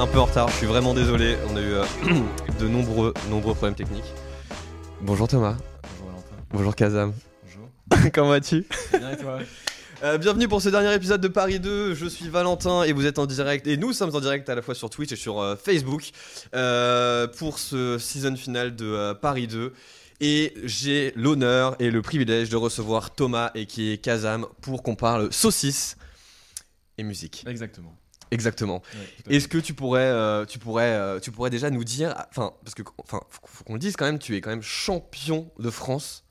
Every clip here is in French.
un peu en retard, je suis vraiment désolé. On a eu euh, de nombreux, nombreux problèmes techniques. Bonjour Thomas. Bonjour Valentin. Bonjour Kazam. Bonjour. Comment vas-tu? Bien et toi? Euh, Bienvenue pour ce dernier épisode de Paris 2. Je suis Valentin et vous êtes en direct. Et nous sommes en direct à la fois sur Twitch et sur euh, Facebook euh, pour ce season final de euh, Paris 2. Et j'ai l'honneur et le privilège de recevoir Thomas et qui est Kazam pour qu'on parle saucisse et musique. Exactement. Exactement. Ouais. Est-ce que tu pourrais, euh, tu pourrais, euh, tu pourrais déjà nous dire, enfin, parce que, enfin, faut, faut qu'on le dise quand même, tu es quand même champion de France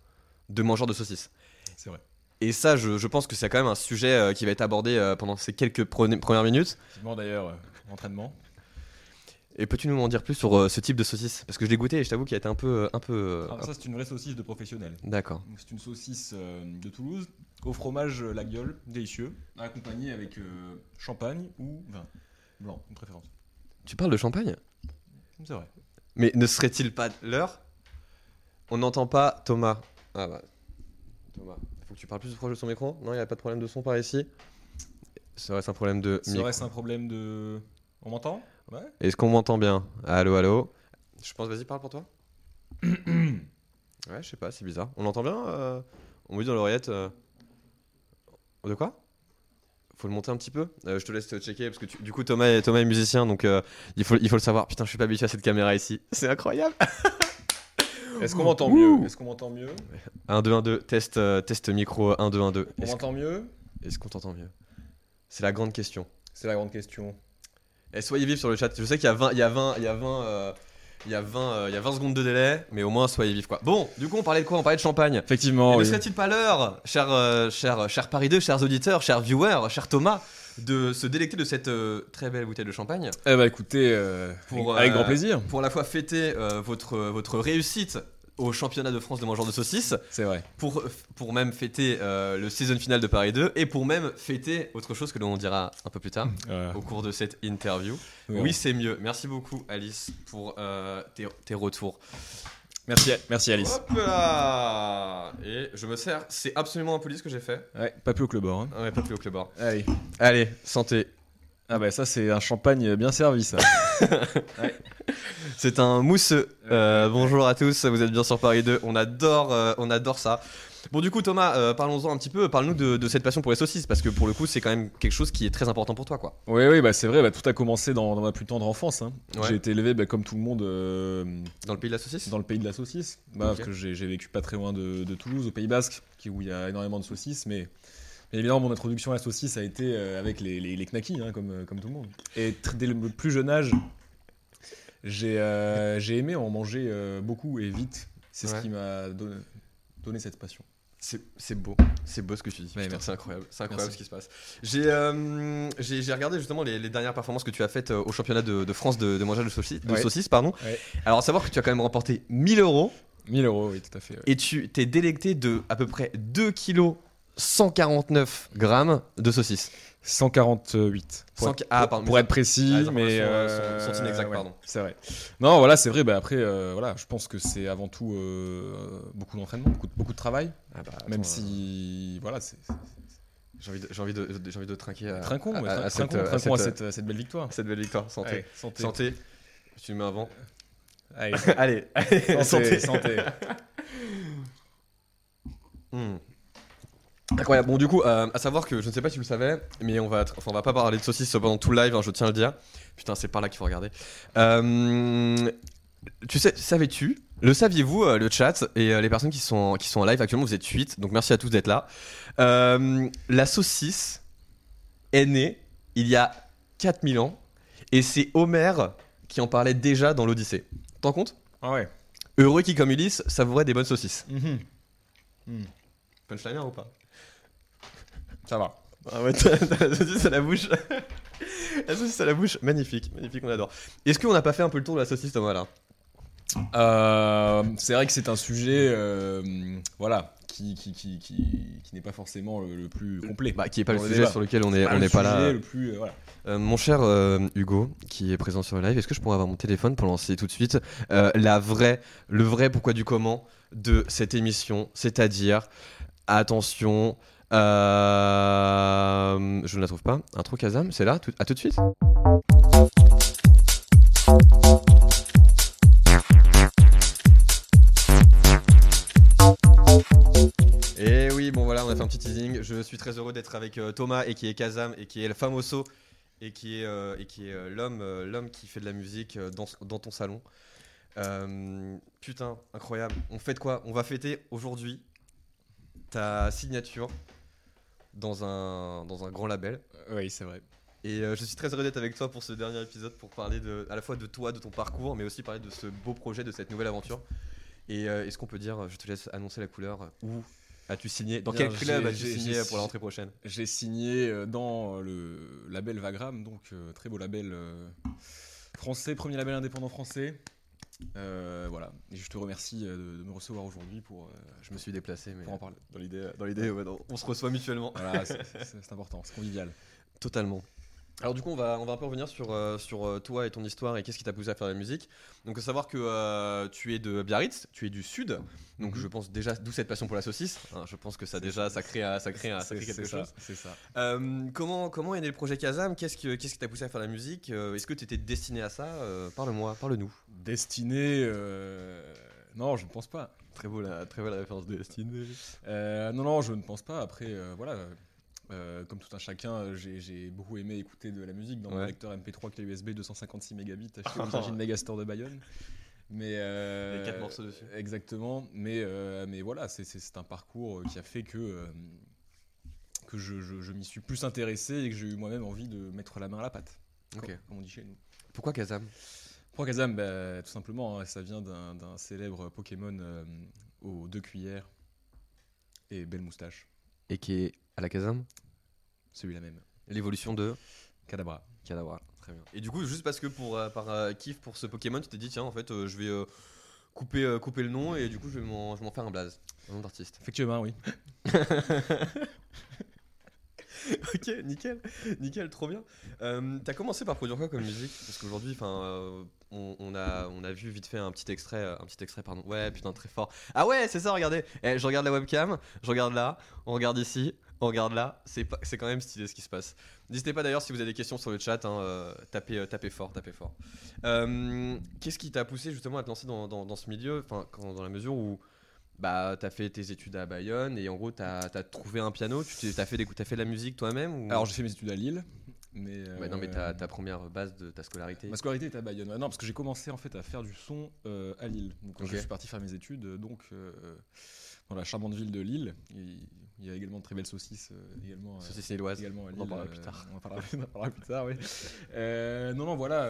de mangeurs de saucisses. C'est vrai. Et ça, je, je pense que c'est quand même un sujet euh, qui va être abordé pendant ces quelques pre- premières minutes. Effectivement, d'ailleurs, entraînement. Et peux-tu nous en dire plus sur ce type de saucisse? Parce que je l'ai goûté et je t'avoue qu'il a été un peu, un peu. Alors, ça, c'est une vraie saucisse de professionnel. D'accord. C'est une saucisse de Toulouse au fromage euh, La Gueule, délicieux, accompagné avec euh, champagne ou vin blanc, de préférence. Tu parles de champagne? C'est vrai. Mais ne serait-il pas l'heure? On n'entend pas Thomas. Ah bah. Thomas. Faut que tu parles plus proche de son micro Non, il n'y a pas de problème de son par ici Serait-ce un problème de micro Serait-ce un problème de. On m'entend? Ouais. Est-ce qu'on m'entend bien? Allô, allô? Je pense, vas-y, parle pour toi. ouais, je sais pas, c'est bizarre. On l'entend bien euh, On me dit dans l'oreillette. euh, De quoi? Faut le monter un petit peu? Euh, Je te laisse checker parce que tu- du coup Thomas est, Thomas est musicien donc euh, il, faut, il faut le savoir. Putain, je suis pas habitué à cette caméra ici. C'est incroyable. Est-ce qu'on m'entend mieux? Est-ce qu'on m'entend mieux? 1, 2, 1, 2, test, euh, test micro 1, 2, 1, 2. On m'entend mieux? est-ce qu'on t'entend mieux? C'est la grande question. C'est la grande question. Et soyez vifs sur le chat. Je sais qu'il y a 20, il y a 20, il y a 20, euh, il y a 20, euh, il y a 20 secondes de délai, mais au moins soyez vifs quoi. Bon, du coup on parlait de quoi? On parlait de champagne. Effectivement, Et ne serait-il pas l'heure, cher, euh, cher, cher Paris 2, chers auditeurs, chers viewers, cher Thomas, de se délecter de cette euh, très belle bouteille de champagne? Eh bah écoutez, euh, Pour, avec euh, grand plaisir. pour à la fois fêter votre, votre réussite au championnat de France de mangeurs de saucisses, C'est vrai. pour, pour même fêter euh, le season final de Paris 2 et pour même fêter autre chose que l'on dira un peu plus tard Euh, au cours de cette interview. oui, Oui, c'est mieux. Merci beaucoup, Alice, pour euh, tes, tes retours. Merci, merci Alice. Hop là Et je me sers. C'est absolument impoli ce que j'ai fait. Ouais, pas plus au club hein. Ouais, pas plus au club bar. Allez. Allez, santé. Ah bah ça c'est un champagne bien servi ça. C'est un mousseux. Euh, bonjour à tous, vous êtes bien sur Paris 2. On adore, euh, on adore ça. Bon, du coup, Thomas, euh, parlons-en un petit peu. Parle-nous de, de cette passion pour les saucisses, parce que pour le coup, c'est quand même quelque chose qui est très important pour toi, quoi. Oui, oui, bah c'est vrai, bah, tout a commencé dans, dans ma plus tendre enfance. hein. Ouais. J'ai été élevé bah, comme tout le monde euh, Dans le pays de la saucisse? dans le pays de la saucisse. Bah. Parce que j'ai j'ai vécu pas très loin de, de Toulouse, au Pays Basque, qui, où il y a énormément de saucisses. Mais, évidemment, mon introduction à la saucisse a été euh, avec les, les, les knackis, hein, comme, euh, comme tout le monde. Et dès le plus jeune âge, j'ai euh, aimé en manger euh, beaucoup et vite. C'est Ouais. ce qui m'a donné, donné cette passion. C'est beau, c'est beau ce que tu dis. Ouais, c'est incroyable, c'est incroyable Merci. ce qui se passe. J'ai euh, regardé justement les, les dernières performances que tu as faites au championnat de, de France de, de mangeage de saucisses, de Ouais. saucisses, pardon. Alors, à savoir que tu as quand même remporté 1000 euros 1000 euros, oui, tout à fait. et tu t'es délecté de à peu près 2 kilos 149 grammes de saucisses. 148. Pour, être, ah, pardon, pour être précis, Ah, mais euh, sont- sont inexactes, ouais, pardon. C'est vrai. Non, voilà, c'est vrai. Bah après, euh, voilà, je pense que c'est avant tout euh, beaucoup d'entraînement, beaucoup, de- beaucoup de travail. Ah bah, même attends, euh, si, voilà, c'est j'ai envie de j'ai envie de j'ai envie de trinquer à, trinquons, à- à- à cette, trinquons, trinquons à cette, cette, à cette belle victoire. cette belle victoire. Santé. Allez, santé. Santé. Tu mets avant. Allez, allez, allez, santé, santé. Hmm. Incroyable. Bon, du coup, euh, à savoir que je ne sais pas si tu le savais, mais on va, être- enfin, on va pas parler de saucisses pendant tout le live, hein, je tiens à le dire. Putain, c'est par là qu'il faut regarder. Euh, tu sais, savais-tu Le saviez-vous, euh, le chat et les personnes qui sont, qui sont en live actuellement, vous êtes 8, donc merci à tous d'être là. La saucisse est née il y a 4000 ans et c'est Homère qui en parlait déjà dans l'Odyssée. T'en compte Ah ouais. Heureux qui, comme Ulysse, savourait des bonnes saucisses. Mhm. Punchliner ou pas? Ça va. Ah ouais, t'as t'as la saucisse à la bouche. La saucisse à la bouche, magnifique, magnifique, on adore. Est-ce qu'on n'a pas fait un peu le tour de la saucisse, Thomas, là? Euh, c'est vrai que c'est un sujet, euh, voilà, qui, qui, qui, qui, qui n'est pas forcément le, le plus complet. Bah, qui est pas le sujet débat. sur lequel on n'est pas là. sujet Le plus, euh, voilà. Euh, mon cher euh, Hugo, qui est présent sur le live, est-ce que je pourrais avoir mon téléphone pour lancer tout de suite? La vraie, le vrai pourquoi du comment de cette émission, c'est-à-dire, attention, euh, je ne la trouve pas, intro Kazam, c'est là, tout- à tout de suite. Et oui, bon voilà, on a fait un petit teasing. Je suis très heureux d'être avec euh, Thomas et qui est Kazam et qui est le famoso et qui est, euh, est euh, l'homme qui fait de la musique dans, dans ton salon. Putain, incroyable. On fête quoi? On va fêter aujourd'hui ta signature dans un, dans un grand label. Oui, c'est vrai. Et euh, je suis très heureux d'être avec toi pour ce dernier épisode pour parler de, à la fois de toi, de ton parcours, mais aussi parler de ce beau projet, de cette nouvelle aventure. Et euh, est-ce qu'on peut dire, je te laisse annoncer la couleur, où as-tu signé Dans Bien, quel club as-tu signé pour la rentrée prochaine? J'ai signé euh, dans le label Vagram, donc euh, très beau label euh, français, premier label indépendant français. Euh, voilà, et je te remercie euh, de, de me recevoir aujourd'hui pour, euh, Je me suis déplacé, mais pour en parler. dans l'idée, dans l'idée, ouais, on se reçoit mutuellement. Voilà, c'est important, c'est convivial. Totalement. Alors du coup, on va, on va un peu revenir sur, euh, sur euh, toi et ton histoire et qu'est-ce qui t'a poussé à faire de la musique. Donc, faut savoir que euh, tu es de Biarritz, tu es du sud. Donc, Mhm. je pense déjà d'où cette passion pour la saucisse. Hein, je pense que ça déjà, ça crée, ça crée, ça crée quelque chose. C'est ça. Euh, comment, comment est né le projet Kazam? Qu'est-ce que- qu'est-ce qui t'a poussé à faire de la musique? Est-ce que tu étais destiné à ça? Parle-moi, parle-nous. Destiné, non, je ne pense pas. Très, beau, la, très belle référence de Destiné. Non, non, je ne pense pas. Après, voilà, euh, comme tout un chacun, euh, j'ai j'ai beaucoup aimé écouter de la musique dans mon Ouais. lecteur MP3 clé USB 256 mégabits acheté au Virgin Megastore de Bayonne. Mais euh, Il y a quatre morceaux dessus. Exactement. Mais, euh, mais voilà, c'est- c'est c'est un parcours qui a fait que, euh, que je, je- je m'y suis plus intéressé et que j'ai eu moi-même envie de mettre la main à la pâte. Ok. Comme, comme on dit chez nous. Pourquoi Kazam? Pourquoi Kazam? Bah, Tout simplement, hein, ça vient d'un d'un célèbre Pokémon euh, aux deux cuillères et belle moustache. Et qui est à la Kazam Celui-là même. L'évolution de Kadabra. Kadawra. Très bien. Et du coup, juste parce que pour, euh, par euh, kiff pour ce Pokémon, tu t'es dit, tiens, en fait, euh, je vais euh, couper, euh, couper le nom et du coup, je vais m'en je vais m'en faire un blaze. Un nom d'artiste. Effectivement, oui. ok, nickel, nickel, trop bien. Euh, T'as commencé par produire quoi comme musique? Parce qu'aujourd'hui, enfin, euh, on, a, on a vu vite fait un petit extrait, un petit extrait, pardon. Ouais, putain, très fort. Ah ouais, c'est ça, regardez. Eh, je regarde la webcam, je regarde là, on regarde ici, on regarde là. C'est quand même stylé ce qui se passe. N'hésitez pas d'ailleurs si vous avez des questions sur le chat, hein, euh, tapez, tapez fort, tapez fort. Qu'est-ce qui t'a poussé justement à te lancer dans, dans- ce milieu? Enfin, dans la mesure où bah, t'as fait tes études à Bayonne et en gros t'as as trouvé un piano, tu t'as fait, des- t'as fait de la musique toi-même ou... Alors, j'ai fait mes études à Lille. Mais, Ouais, non, mais ta, euh, ta première base de ta scolarité. Ma scolarité était à Bayonne. Ouais, Non, parce que j'ai commencé en fait à faire du son euh, à Lille. Donc, je suis parti faire mes études, euh, donc euh, dans la charmante ville de Lille. Il il y a également de très belles saucisses. euh, également, euh, Saucisse lilloise. également à On Lille. en parlera euh, plus tard. On en parlera, on en parlera plus tard, oui. Euh, non, non, voilà.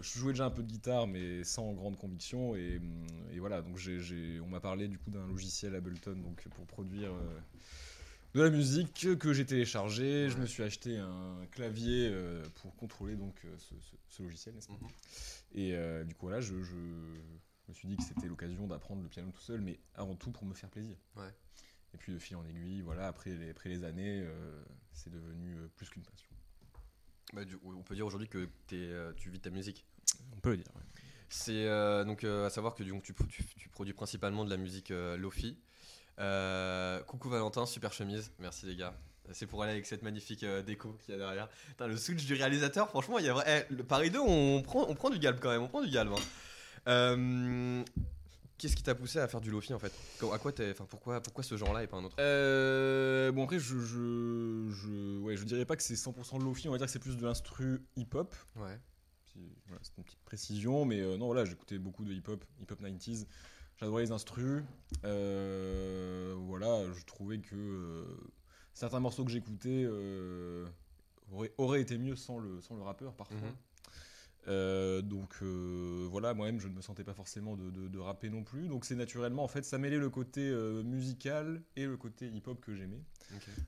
je jouais déjà un peu de guitare, mais sans grande conviction. Et, et voilà, donc j'ai- on m'a parlé du coup d'un logiciel Ableton donc, pour produire de la musique que j'ai téléchargé. Je me suis acheté un clavier euh, pour contrôler donc ce, ce- ce logiciel, n'est-ce pas? Mhm. Et euh, du coup, voilà, je, je me suis dit que c'était l'occasion d'apprendre le piano tout seul, mais avant tout pour me faire plaisir. Ouais. Et puis de fil en aiguille, voilà, après les, après les années, euh, c'est devenu euh, plus qu'une passion. Bah, du- on peut dire aujourd'hui que euh, tu vis de ta musique. On peut le dire. ouais. C'est euh, donc à savoir que donc, tu, tu- tu produis principalement de la musique Lofi. Coucou Valentin, super chemise, merci les gars. C'est pour aller avec cette magnifique déco qu'il y a derrière. Putain, le switch du réalisateur, franchement, il y a vrai. eh, le Paris 2, on prend, on prend du galbe quand même, on prend du galbe. hein. Euh, Qu'est-ce qui t'a poussé à faire du Lofi en fait? À quoi t'es- enfin, pourquoi, pourquoi ce genre-là et pas un autre? Euh, bon après, je, je, je, ouais, je dirais pas que c'est 100% lofi, on va dire que c'est plus de l'instru hip-hop. Ouais. Voilà, c'est une petite précision, mais euh, non, voilà, j'écoutais beaucoup de hip-hop, hip-hop 90s. J'adorais les instrus. Euh, voilà, je trouvais que certains morceaux que j'écoutais auraient, auraient été mieux sans le, sans le rappeur parfois. Mhm. Euh, donc euh, voilà, moi-même je ne me sentais pas forcément de, de- de rapper non plus. Donc c'est naturellement, en fait, ça mêlait le côté euh, musical et le côté hip-hop que j'aimais.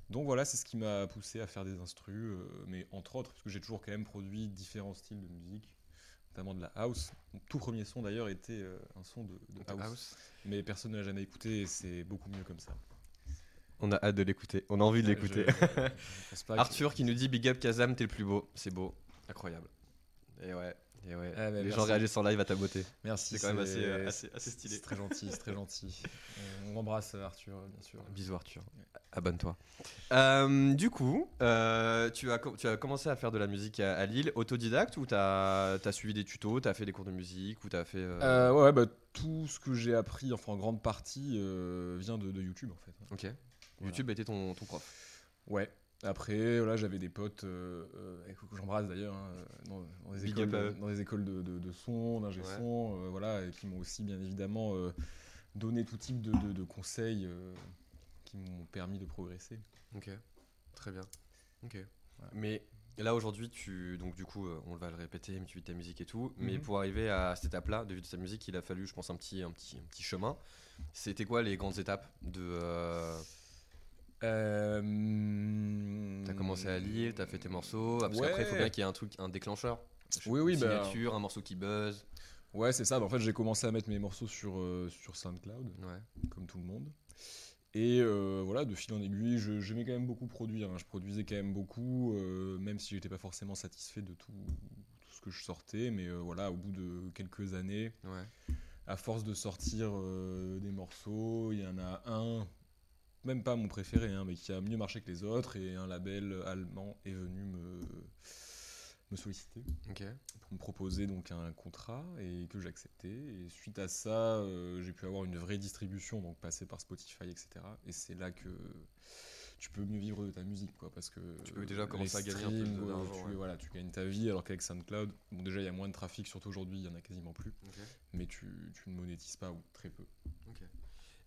Donc voilà, c'est ce qui m'a poussé à faire des instrus, euh, mais entre autres, parce que j'ai toujours quand même produit différents styles de musique, notamment de la house. Mon tout premier son d'ailleurs était euh, un son de, house, house. mais personne ne l'a jamais écouté et c'est beaucoup mieux comme ça. On a hâte de l'écouter. On a envie de l'écouter. que- Arthur qui nous dit Big up Kazam, t'es le plus beau. C'est beau. Incroyable. Et ouais. Et ouais. Ah, Les gens réagissent en live à ta beauté. Merci. C'est quand même assez, assez, assez stylé. C'est très gentil, c'est très gentil. On embrasse Arthur, bien sûr. Bisous Arthur. Abonne-toi. Euh, du coup, euh, tu, as, co- tu as commencé à faire de la musique à, à Lille, autodidacte ou t'as as suivi des tutos, t'as fait des cours de musique ou t'as fait. euh, ouais, bah, tout ce que j'ai appris, enfin en grande partie, vient de, de YouTube en fait. Ok. YouTube était ton, ton prof. Ouais. Après, voilà, j'avais des potes euh, euh, que j'embrasse d'ailleurs hein, dans, dans des Big écoles, eux. dans des écoles de, de, de son, d'ingé Ouais. son, euh, voilà, et qui m'ont aussi bien évidemment euh, donné tout type de, de- de conseils qui m'ont permis de progresser. Ok. Très bien. Ok. Voilà. Mais là aujourd'hui, tu donc du coup, on va le répéter, mais tu vis ta musique et tout. Mais Mhm. pour arriver à cette étape-là de vivre ta musique, il a fallu, je pense, un petit, un petit, un petit chemin. C'était quoi les grandes étapes de euh, Euh, T'as commencé à lire, t'as fait tes morceaux. Parce qu'après, il faut bien qu'il y ait un truc, un déclencheur. Oui, oui, Une bah- signature, un morceau qui buzz. Ouais, c'est ça. Bah, en fait, j'ai commencé à mettre mes morceaux sur, euh, sur SoundCloud. Ouais. comme tout le monde. Et euh, voilà, de fil en aiguille, j'aimais quand même beaucoup produire. hein. Je produisais quand même beaucoup, euh, même si j'étais pas forcément satisfait de tout, tout ce que je sortais. Mais voilà, au bout de quelques années, Ouais. à force de sortir des morceaux, il y en a un, même pas mon préféré, hein, mais qui a mieux marché que les autres. Et un label allemand est venu me, me solliciter pour me proposer donc un contrat et que j'ai accepté. Et suite à ça, euh, j'ai pu avoir une vraie distribution, donc passer par Spotify, etc. Et c'est là que tu peux mieux vivre de ta musique, quoi, parce que Tu peux déjà commencer à gagner un peu de- streams, d'argent, Tu, ouais. voilà, tu gagnes ta vie, alors qu'avec SoundCloud, bon déjà il y a moins de trafic, surtout aujourd'hui, il y en a quasiment plus, mais tu, tu ne monétises pas ou très peu.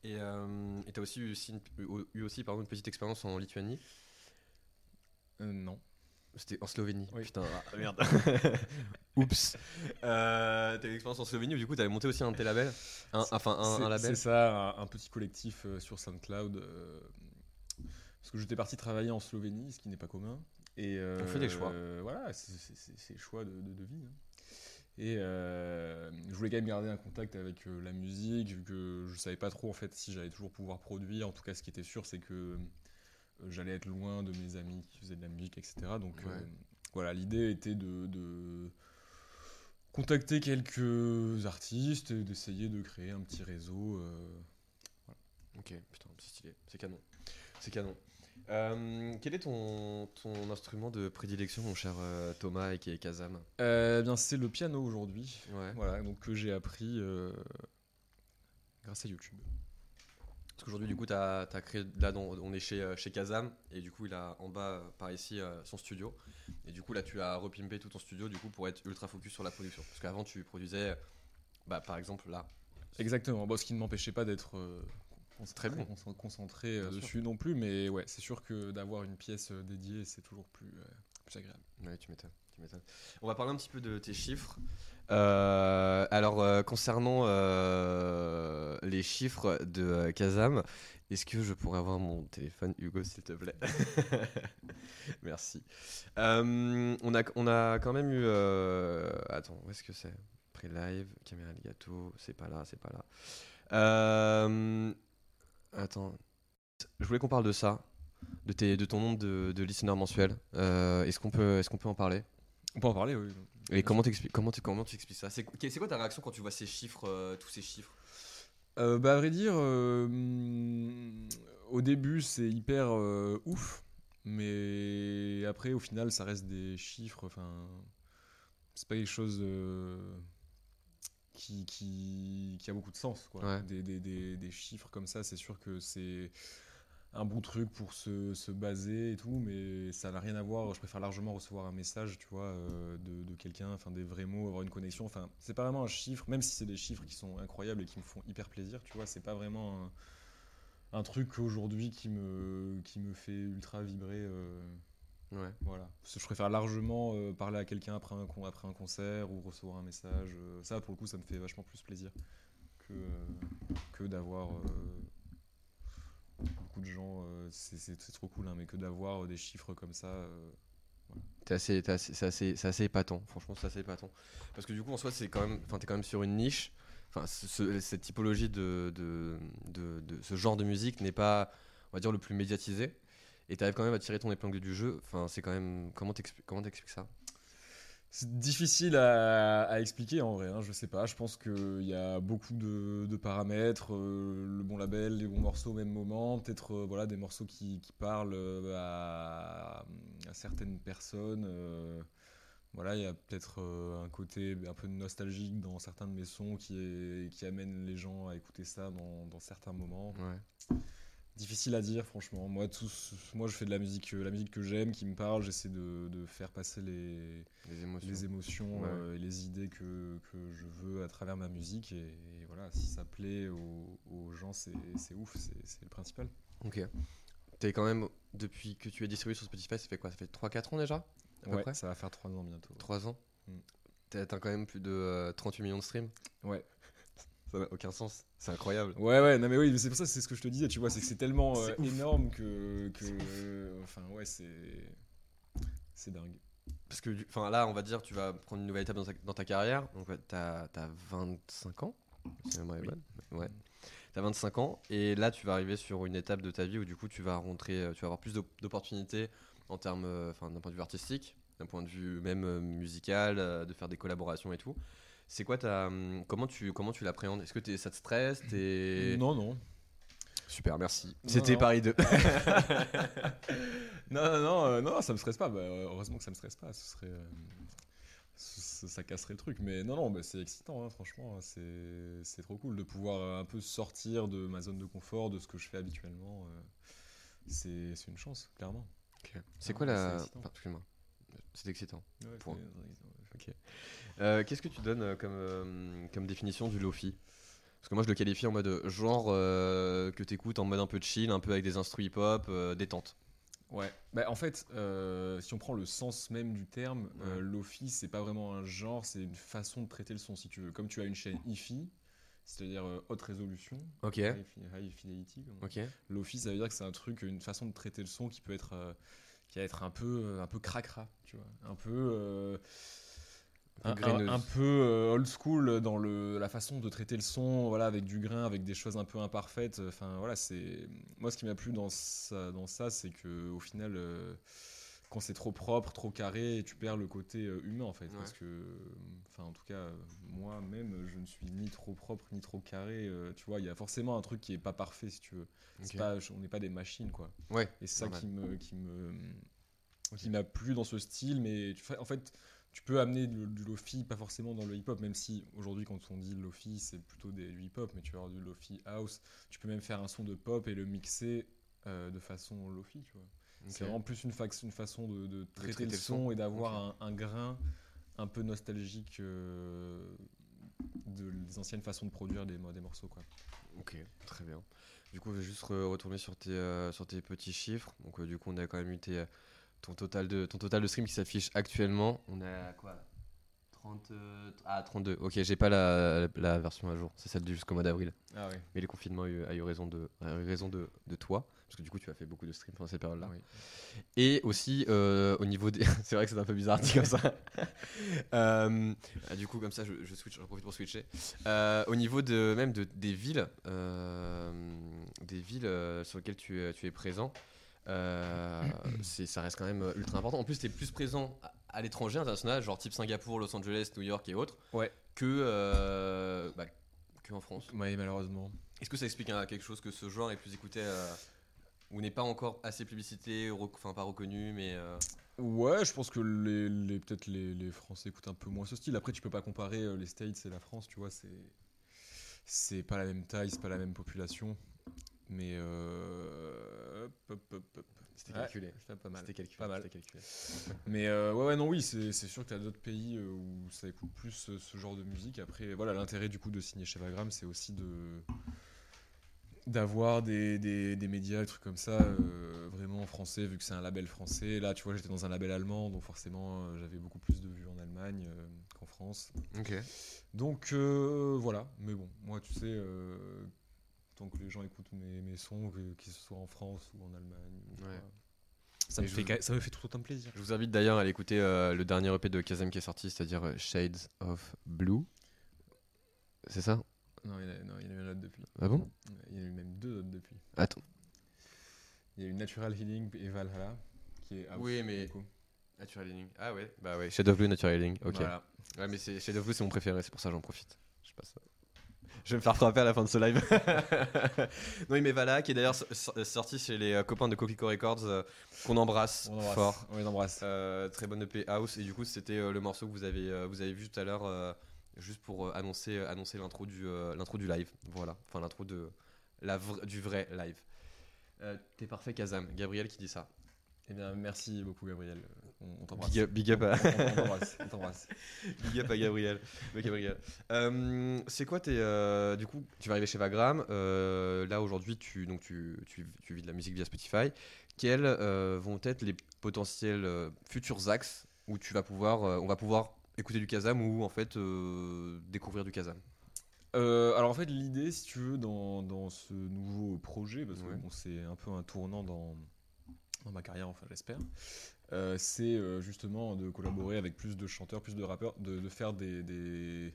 Et euh, et t'as aussi eu, aussi une, eu- eu aussi pardon, une petite expérience en Lituanie? Euh, non. C'était en Slovénie. Oui. Putain, ah, merde. Oups. Euh, t'as eu une expérience en Slovénie où du coup t'avais monté aussi un de tes labels? Un, Enfin, un, label? C'est ça, un, un petit collectif euh, sur SoundCloud. euh, parce que j'étais parti travailler en Slovénie, ce qui n'est pas commun. Et On fait des choix. voilà, c'est- choix de, de- de vie. hein. Et euh, je voulais quand même garder un contact avec euh, la musique, vu que je savais pas trop en fait si j'allais toujours pouvoir produire. En tout cas, ce qui était sûr, c'est que euh, j'allais être loin de mes amis qui faisaient de la musique, etc. Donc Ouais. voilà, l'idée était de, de contacter quelques artistes et d'essayer de créer un petit réseau. euh, Ok, putain, c'est stylé. C'est canon. C'est canon. Euh, quel est ton, ton instrument de prédilection, mon cher euh, Thomas et qui est Kazam Euh, bien, c'est le piano aujourd'hui. Ouais. Voilà, donc que j'ai appris grâce à YouTube. Parce qu'aujourd'hui, du coup, t'as as créé. Là, on est chez, chez Kazam, et du coup, il a en bas, par ici, son studio. Et du coup, là, tu as repimpé tout ton studio, du coup, pour être ultra focus sur la production. Parce qu'avant, tu produisais, bah, par exemple, là. Exactement. Bon, ce qui ne m'empêchait pas d'être euh, Très bon. con- concentré euh, sûr. dessus non plus, mais ouais, c'est sûr que d'avoir une pièce euh, dédiée, c'est toujours plus, euh, plus agréable. Ouais, tu m'étonnes. On va parler un petit peu de tes chiffres. Euh, alors, euh, concernant euh, les chiffres de Kazam, est-ce que je pourrais avoir mon téléphone, Hugo, s'il te plaît? Merci. On, a, on a quand même eu. Attends, où est-ce que c'est? Pré-live, caméra de gâteau, c'est pas là, c'est pas là. Attends. Je voulais qu'on parle de ça, de, tes, de ton nombre de, de listeners mensuels. Euh, est-ce qu'on peut, est qu'on peut en parler? On peut en parler, oui. Et comment t'expliques comment, tu- comment tu expliques ça? C'est quoi ta réaction quand tu vois ces chiffres, euh, tous ces chiffres? Euh, bah, à vrai dire, au début, c'est hyper ouf, mais après, au final, ça reste des chiffres. Enfin, c'est pas quelque chose qui, qui, qui a beaucoup de sens. Quoi. Ouais. Des, des, des, des chiffres comme ça, c'est sûr que c'est un bon truc pour se, se baser et tout, mais ça n'a rien à voir. Je préfère largement recevoir un message, tu vois, euh, de, de quelqu'un, enfin des vrais mots, avoir une connexion. Enfin, c'est pas vraiment un chiffre, même si c'est des chiffres qui sont incroyables et qui me font hyper plaisir, tu vois, c'est pas vraiment un, un truc aujourd'hui qui me, qui me fait ultra vibrer. euh, Ouais. Voilà. Je préfère largement euh, parler à quelqu'un après un, con- après un concert ou recevoir un message. euh, ça, pour le coup, ça me fait vachement plus plaisir que, euh, que d'avoir. beaucoup de gens, c'est c'est- c'est trop cool, hein, mais que d'avoir des chiffres comme ça. T'es assez, assez- c'est assez, c'est assez épatant. Franchement, c'est assez épatant. Parce que du coup, en soi, c'est quand même, enfin, t'es quand même sur une niche. Enfin, ce- ce- cette typologie de, de, de, de- ce genre de musique n'est pas, on va dire, le plus médiatisé. Et t'arrives quand même à tirer ton épingle du jeu. Enfin, c'est quand même, comment t'expliques, comment t'expliques ça? C'est difficile à, à expliquer en vrai, hein, je sais pas. Je pense qu'il y a beaucoup de, de paramètres, euh, le bon label, les bons morceaux au même moment, peut-être euh, voilà, des morceaux qui, qui parlent euh, à, à certaines personnes. voilà, il y a peut-être un côté un peu nostalgique dans certains de mes sons qui, est- qui amène les gens à écouter ça dans, dans certains moments. Ouais. Difficile à dire, franchement. Moi, tout, ce- moi, je fais de la musique, euh, la musique que j'aime, qui me parle. J'essaie de, de faire passer les, Les émotions. les émotions Ouais. euh, et les idées que, que je veux à travers ma musique. Et, et voilà, si ça plaît aux, aux gens, c'est ouf, c'est le principal. Ok. T'es quand même, depuis que tu es distribué sur Spotify, ça fait quoi? Ça fait 3-4 ans déjà Ouais, près? ça va faire 3 ans bientôt. 3 ans? Mm. T'as atteint quand même plus de euh, 38 millions de streams? Ouais. Ça n'a aucun sens. C'est incroyable. Ouais, ouais, non mais oui, c'est pour ça, c'est ce que je te disais, tu vois, c'est que c'est tellement euh, énorme que, que euh, enfin, ouais, c'est, c'est dingue. Parce que, enfin là, on va dire, tu vas prendre une nouvelle étape dans ta, dans ta carrière. Donc, ouais, t'as as 25 ans. Si Oui. bonne. Ouais. T'as 25 ans. Et là, tu vas arriver sur une étape de ta vie où, du coup, tu vas rentrer, euh, tu vas avoir plus d'op- d'opportunités en termes, enfin, d'un point de vue artistique, d'un point de vue même musical, de faire des collaborations et tout. C'est quoi ta, hum, comment tu, comment tu l'appréhendes? Est-ce que ça te stresse? Non, non. super, merci. C'était. Paris 2. non, non, non, euh, non, ça me stresse pas. Bah, heureusement que ça me stresse pas. Ce serait, euh, ça casserait le truc. Mais non, non, bah, c'est excitant. hein, franchement, c'est, c'est trop cool de pouvoir euh, un peu sortir de ma zone de confort, de ce que je fais habituellement. euh, c'est, une chance, clairement. C'est quoi la, excitant. Excuse-moi. C'est excitant. Euh, Qu'est-ce que tu donnes euh, comme, euh, comme définition du lofi? Parce que moi je le qualifie en mode euh, genre euh, que t'écoutes en mode un peu chill, un peu avec des instruments hip-hop, euh, détente. Ouais. Bah, en fait, euh, si on prend le sens même du terme, euh, Ouais. Lofi, c'est pas vraiment un genre, c'est une façon de traiter le son, si tu veux. Comme tu as une chaîne hi-fi, c'est-à-dire euh, haute résolution, Ok. high, fi- high fidelity, comme on Ok. Lofi, ça veut dire que c'est un truc, une façon de traiter le son qui peut être, euh, qui va être un peu, euh, un peu cracra, tu vois, un peu, euh, Un un, peu un- euh, old school dans le, la façon de traiter le son, voilà, avec du grain, avec des choses un peu imparfaites. Enfin voilà, c'est moi ce qui m'a plu dans ça, dans ça, c'est que au final. euh, quand c'est trop propre, trop carré, tu perds le côté euh, humain en fait. Ouais. Parce que, enfin, en tout cas, moi-même, je ne suis ni trop propre ni trop carré. euh, tu vois, il y a forcément un truc qui est pas parfait si tu veux. Pas, on n'est pas des machines quoi. Ouais. Et c'est ça normal. qui me, qui me, qui m'a plu dans ce style. Mais tu en fait, tu peux amener du, du lofi, pas forcément dans le hip-hop, même si aujourd'hui, quand on dit lofi, c'est plutôt des, du hip-hop, mais tu vas avoir du lofi house. Tu peux même faire un son de pop et le mixer euh, de façon lofi, tu vois. C'est vraiment plus une, fac- une façon de, de traiter, traiter le son son. et d'avoir un, un grain un peu nostalgique euh, de, des anciennes façons de produire des, mo- des morceaux. Quoi. Ok, très bien. Du coup, je vais juste re- retourner sur tes, euh, sur tes petits chiffres. Donc, du coup, on a quand même eu tes, ton, total de, ton total de stream qui s'affiche actuellement. On a quoi? là 30, euh, Ah, 32. Ok, j'ai pas la, la version à jour. C'est celle du jusqu'au mois d'avril. Ah ouais. Mais le confinement a eu, a eu raison, de, a eu raison de, de toi. Parce que du coup, tu as fait beaucoup de streams pendant cette période-là. Oui. Et aussi, euh, au niveau des. c'est vrai que c'est un peu bizarre dit comme ça. Euh, ah, du coup, comme ça, je, je switch, j'en profite pour switcher. Au niveau de, même de, des villes, des villes sur lesquelles tu, tu es présent, euh, ça reste quand même euh, ultra important. En plus, tu es plus présent à, à l'étranger, international, genre type Singapour, Los Angeles, New York et autres, Ouais. que, euh, bah, que en France. Oui, malheureusement. Est-ce que ça explique hein, quelque chose que ce genre est plus écouté euh, ou n'est pas encore assez publicité, enfin pas reconnu, mais Ouais, je pense que les, les- peut-être les, les Français écoutent un peu moins ce style. Après, tu peux pas comparer les States et la France, tu vois, c'est c'est pas la même taille, c'est pas la même population. Mais euh, c'était Ouais, calculé. c'était pas mal. C'était calculé. Pas mal. calculé. Mais euh, ouais, ouais, non, oui, c'est sûr qu'il y a d'autres pays euh, où ça écoute plus euh, ce genre de musique. Après, voilà, l'intérêt du coup de signer chez Vagram, c'est aussi de d'avoir des, des, des médias, des trucs comme ça, euh, vraiment français, vu que c'est un label français. Là, tu vois, j'étais dans un label allemand, donc forcément, euh, j'avais beaucoup plus de vues en Allemagne euh, qu'en France. Ok. Donc euh, voilà, mais bon, moi, tu sais, euh, tant que les gens écoutent mes, mes sons, que- qu'ils soient en France ou en Allemagne, ou Ouais. quoi, ça, me fait, vous- ça me fait tout autant de plaisir. Je vous invite d'ailleurs à aller écouter euh, le dernier EP de Kazam qui est sorti, c'est-à-dire euh, Shades of Blue. C'est ça? Non, il a, non, il y en a eu un autre depuis. Ah bon? Il y en a eu même deux autres depuis. Attends. Il y a eu Natural Healing et Valhalla, qui est Oui, mais-. Natural Healing. Ah ouais Bah ouais, Shade of Blue, Natural Healing. Ok. Voilà. Ouais, mais c'est Shade of Blue, c'est mon préféré, c'est pour ça que j'en profite. Je sais pas ça. Je vais me faire frapper à la fin de ce live. non, mais Vala, qui est d'ailleurs so- so- sorti chez les euh, copains de Coquelicot Records, euh, qu'on embrasse, On embrasse. fort. On les embrasse. Euh, très bonne EP House. Et du coup, c'était le morceau que vous avez, vous avez vu tout à l'heure, juste pour annoncer, annoncer l'intro du, l'intro du live. Voilà. Enfin, l'intro de la vra- du vrai live. T'es parfait, Kazam. Gabriel qui dit ça. Eh bien, merci beaucoup, Gabriel. On, t'embrasse. Big up, big up à, On- t'embrasse. Big up à Gabriel. Euh, c'est quoi tes. euh, du coup, tu vas arriver chez Vagram. euh, là, aujourd'hui, tu, donc, tu, tu, tu vis de la musique via Spotify. Quels euh, vont être les potentiels futurs axes où tu vas pouvoir, on va pouvoir écouter du Kazam ou en fait découvrir du Kazam? Euh, alors en fait l'idée si tu veux dans, dans ce nouveau projet parce que Ouais. bon, c'est un peu un tournant dans, dans ma carrière enfin j'espère euh, c'est euh, justement de collaborer avec plus de chanteurs plus de rappeurs de, de faire des, des,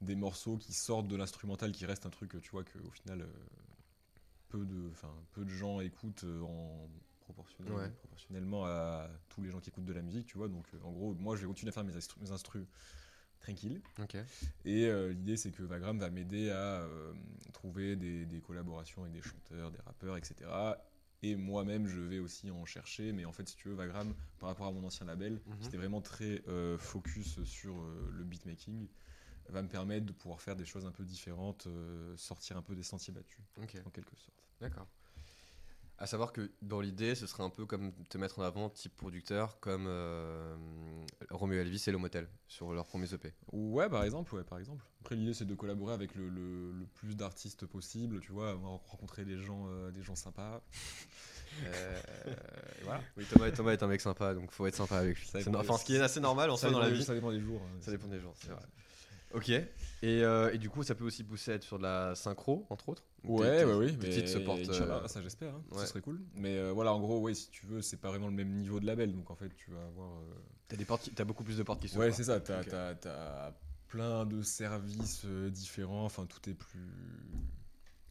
des morceaux qui sortent de l'instrumental qui reste un truc tu vois que au final euh, peu de peu de gens écoutent en proportionnel- Ouais. proportionnellement à tous les gens qui écoutent de la musique tu vois donc en gros moi je vais continuer à faire mes, instru- mes instrus tranquilles Ok. et l'idée, c'est que Vagram va m'aider à trouver des, des collaborations avec des chanteurs, des rappeurs, etc. Et moi-même, je vais aussi en chercher. Mais en fait, si tu veux, Vagram, par rapport à mon ancien label, Mhm. qui était vraiment très euh, focus sur euh, le beatmaking, va me permettre de pouvoir faire des choses un peu différentes, euh, sortir un peu des sentiers battus, en quelque sorte. D'accord. À savoir que dans l'idée, ce serait un peu comme te mettre en avant type producteur comme euh, Romeo Elvis et Lomotel sur leurs premiers E EP. Ouais, par exemple, ouais, par exemple. Après, l'idée, c'est de collaborer avec le, le- le plus d'artistes possible, tu vois, rencontrer des gens, euh, des gens sympas. Euh, voilà. Oui, Thomas, Thomas est un mec sympa, donc faut être sympa avec lui. Enfin, ce qui est assez normal en soi dans la vie. Ça dépend des jours. hein. Ça dépend des gens, c'est vrai. Ok. Et, euh, et du coup, ça peut aussi pousser à être sur de la synchro, entre autres. Ouais, ouais, oui. tes mais titres se portent. euh, ça j'espère. hein. ouais. Ce serait cool. Mais euh, voilà, en gros, ouais, si tu veux, c'est pas vraiment le même niveau de label. Donc en fait, tu vas avoir. euh, T'as des portes, qui- t'as beaucoup plus de portes qui s'ouvrent. Ouais, c'est ça. T'as Ok. t'as- t'as plein de services différents. Enfin, tout est plus.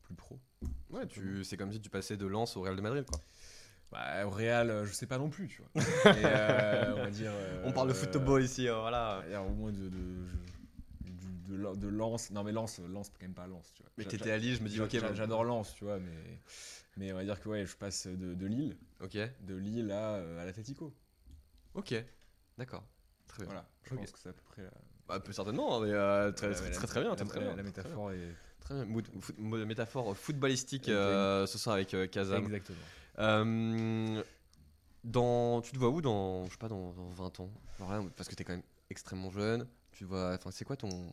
plus pro. Ouais, tu, c'est comme si tu passais de Lens au Real de Madrid, quoi. Bah, au Real, je sais pas non plus, tu vois. Euh, on va dire. euh, On parle de football ici, euh, voilà. Il y a au moins de. de, de, de Lens. Non, mais Lens, Lens, quand même pas Lens, tu vois. Mais t'étais à Lille, je me dis, ok. J'adore Lens, tu vois, mais. Mais on va dire que ouais, je passe de, de Lille, Ok. de Lille à, euh, à l'Atletico. Ok. D'accord. Très bien. Voilà, je Ok. pense que c'est à peu près la, Bah, peu certainement, mais euh, très, la- très, la- très, très bien. la- Très, bien. la métaphore est. Très bien. Foot- métaphore footballistique euh, ce soir avec euh, Kazam. Exactement. Euh, dans, tu te vois où dans, je sais pas, dans, dans 20 ans? Alors là, Parce que t'es quand même extrêmement jeune. Tu vois, enfin, c'est quoi ton. Dans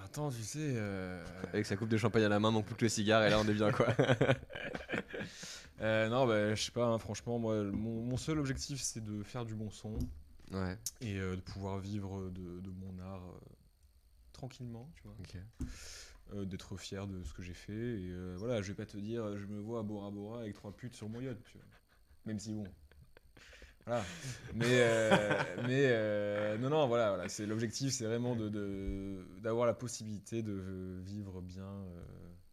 20 ans, tu sais. euh, Avec sa coupe de champagne à la main, manque plus que le cigare, et là on est bien quoi. euh, non, bah, je sais pas, hein, franchement, moi, mon, mon seul objectif, c'est de faire du bon son ouais, et euh, de pouvoir vivre de, de mon art euh, tranquillement, tu vois. ok. Euh, d'être fier de ce que j'ai fait. Et euh, voilà, je vais pas te dire, je me vois à Bora Bora avec trois putes sur mon yacht, tu vois. Même si bon. Voilà. Mais, euh, mais euh, non, non, voilà, voilà. c'est l'objectif, c'est vraiment de, de- d'avoir la possibilité de vivre bien euh,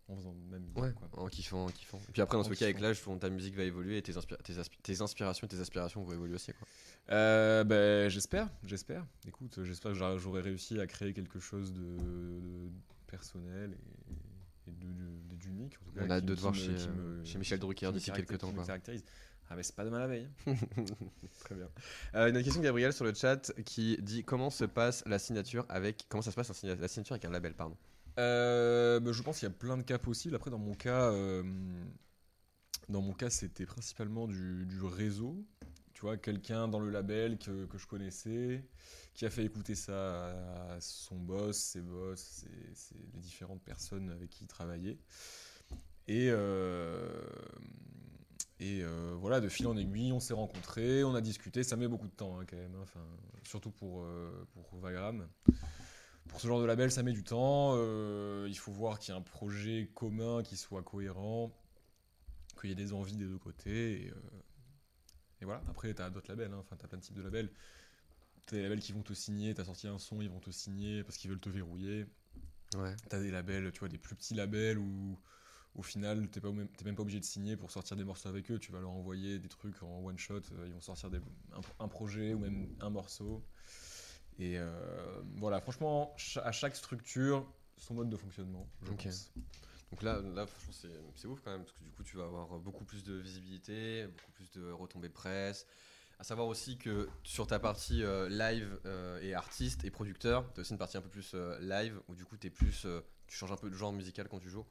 en faisant de la musique. Ouais, quoi. en kiffant, en kiffant. Et puis après, dans En ce cas, avec l'âge, ta musique va évoluer et tes, inspira- tes, tes inspirations et tes aspirations vont évoluer aussi. Quoi. Ben, j'espère, j'espère. Écoute, j'espère que j'aurai- réussi à créer quelque chose de, de personnel et, et de- de- d'unique. en tout cas, On a hâte de te voir chez, qui me- chez Michel Drucker d'ici quelques temps. qui me Quoi. caractérise. Ah, mais c'est pas demain la veille. hein. Très bien. Euh, une autre question de Gabriel sur le chat qui dit comment se passe la signature avec comment ça se passe la signa- la signature avec un label pardon? Euh, bah, je pense qu'il y a plein de cas possibles. Après, dans mon cas, euh, dans mon cas, c'était principalement du, du réseau. Tu vois, quelqu'un dans le label que, que je connaissais, qui a fait écouter ça à son boss, ses boss, ses- ses- les différentes personnes avec qui il travaillait. Et, euh, et euh, voilà, de fil en aiguille, on s'est rencontrés, on a discuté. Ça met beaucoup de temps hein, quand même, hein, enfin, surtout pour, euh, pour Vagram. Pour ce genre de label, ça met du temps. euh, il faut voir qu'il y a un projet commun qui soit cohérent, qu'il y ait des envies des deux côtés. Et, euh, et voilà, après, tu as d'autres labels, hein. enfin, tu as plein de types de labels. T'as des labels qui vont te signer, t'as sorti un son, ils vont te signer parce qu'ils veulent te verrouiller. Ouais. T'as des labels, tu vois, des plus petits labels où au final t'es pas même, pas obligé de signer pour sortir des morceaux avec eux. Tu vas leur envoyer des trucs en one shot, euh, ils vont sortir des- un, un projet ou même un morceau. Et euh, voilà, franchement, à chaque structure, son mode de fonctionnement. Je Ok. pense. Donc là, là franchement, c'est ouf quand même, parce que du coup, tu vas avoir beaucoup plus de visibilité, beaucoup plus de retombées presse. À savoir aussi que sur ta partie euh, live euh, et artiste et producteur, tu as aussi une partie un peu plus live, où du coup, es plus, tu changes un peu de genre musical quand tu joues.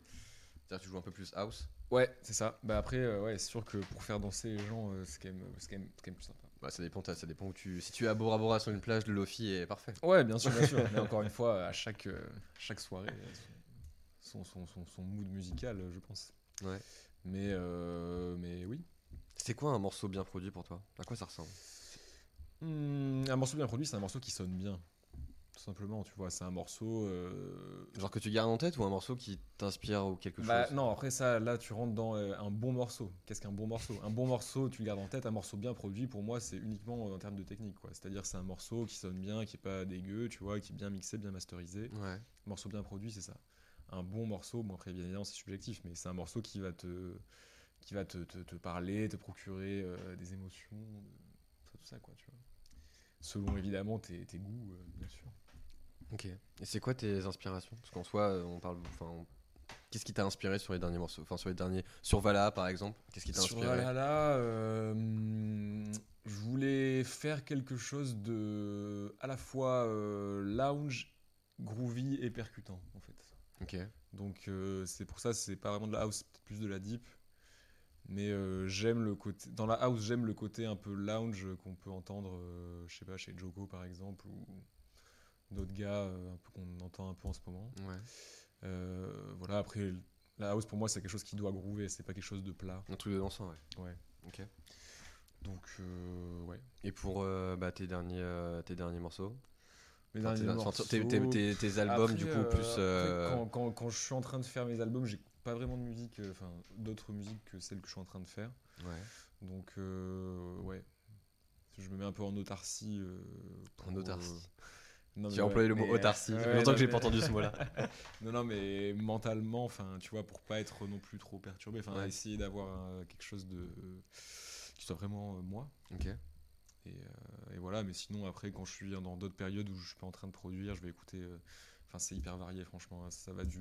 C'est-à-dire tu joues un peu plus house. Ouais, c'est ça. Bah après, euh, ouais, c'est sûr que pour faire danser les gens, euh, c'est quand, quand, quand même plus sympa. Bah, ça dépend, ça dépend où tu. Si tu es à Bora Bora sur une plage, le Lofi est parfait. Ouais, bien sûr, bien sûr. Mais encore une fois, à chaque, euh, chaque soirée, euh, son, son, son, son mood musical, je pense. Ouais. Mais, mais oui. C'est quoi un morceau bien produit pour toi? À quoi ça ressemble? Hmm, un morceau bien produit, c'est un morceau qui sonne bien. Tout simplement, tu vois, c'est un morceau. euh, Genre que tu gardes en tête ou un morceau qui t'inspire ou quelque Bah, chose non, après ça, là, tu rentres dans euh, un bon morceau. Qu'est-ce qu'un bon morceau? Un bon morceau, tu le gardes en tête. Un morceau bien produit, pour moi, c'est uniquement en termes de technique, quoi. C'est-à-dire, c'est un morceau qui sonne bien, qui est pas dégueu, tu vois, qui est bien mixé, bien masterisé. Ouais. Morceau bien produit, c'est ça. Un bon morceau, bon après bien évidemment c'est subjectif, mais c'est un morceau qui va te, qui va te, te, te parler, te procurer euh, des émotions, tout ça quoi, tu vois. Selon évidemment tes, tes goûts, euh, bien sûr. Ok. Et c'est quoi tes inspirations? Parce qu'en soi, euh, on parle. Enfin, on- qu'est-ce qui t'a inspiré sur les derniers morceaux? Enfin, sur les derniers. Sur Vala, par exemple. Qu'est-ce qui t'a Sur inspiré? Valhalla, euh, je voulais faire quelque chose de à la fois euh, lounge, groovy et percutant en fait. Ok. Donc euh, c'est pour ça c'est pas vraiment de la house, plus de la deep. Mais euh, j'aime le côté dans la house, j'aime le côté un peu lounge qu'on peut entendre euh, je sais pas chez Joko par exemple ou d'autres gars euh, qu'on entend un peu en ce moment. Ouais. Euh, voilà, après la house pour moi c'est quelque chose qui doit groover, c'est pas quelque chose de plat. Un truc de dansant, ouais. Ouais. Ok. Donc euh, ouais. Et pour euh, bah, tes, derniers, euh, tes derniers morceaux Mes Enfin, tes, derniers enfin, tes- tes- morceaux- tes- tes albums, Après, du coup, plus. après, quand, quand- quand je suis en train de faire mes albums, j'ai pas vraiment de musique, enfin d'autres musiques que celles que je suis en train de faire. Ouais. Donc ouais, je me mets un peu en autarcie. En autarcie. Euh, J'ai employé le mot mais, euh, autarcie. Ouais, longtemps non, que j'ai mais- pas entendu ce mot-là. non, non, mais mentalement, enfin, tu vois, pour pas être non plus trop perturbé, enfin, Ouais. essayer d'avoir euh, quelque chose de qui soit vraiment euh, moi. Ok. Et, euh, et voilà, mais sinon, après, quand je suis dans d'autres périodes où je suis pas en train de produire, je vais écouter. euh, Enfin, c'est hyper varié, franchement. hein. Ça va du.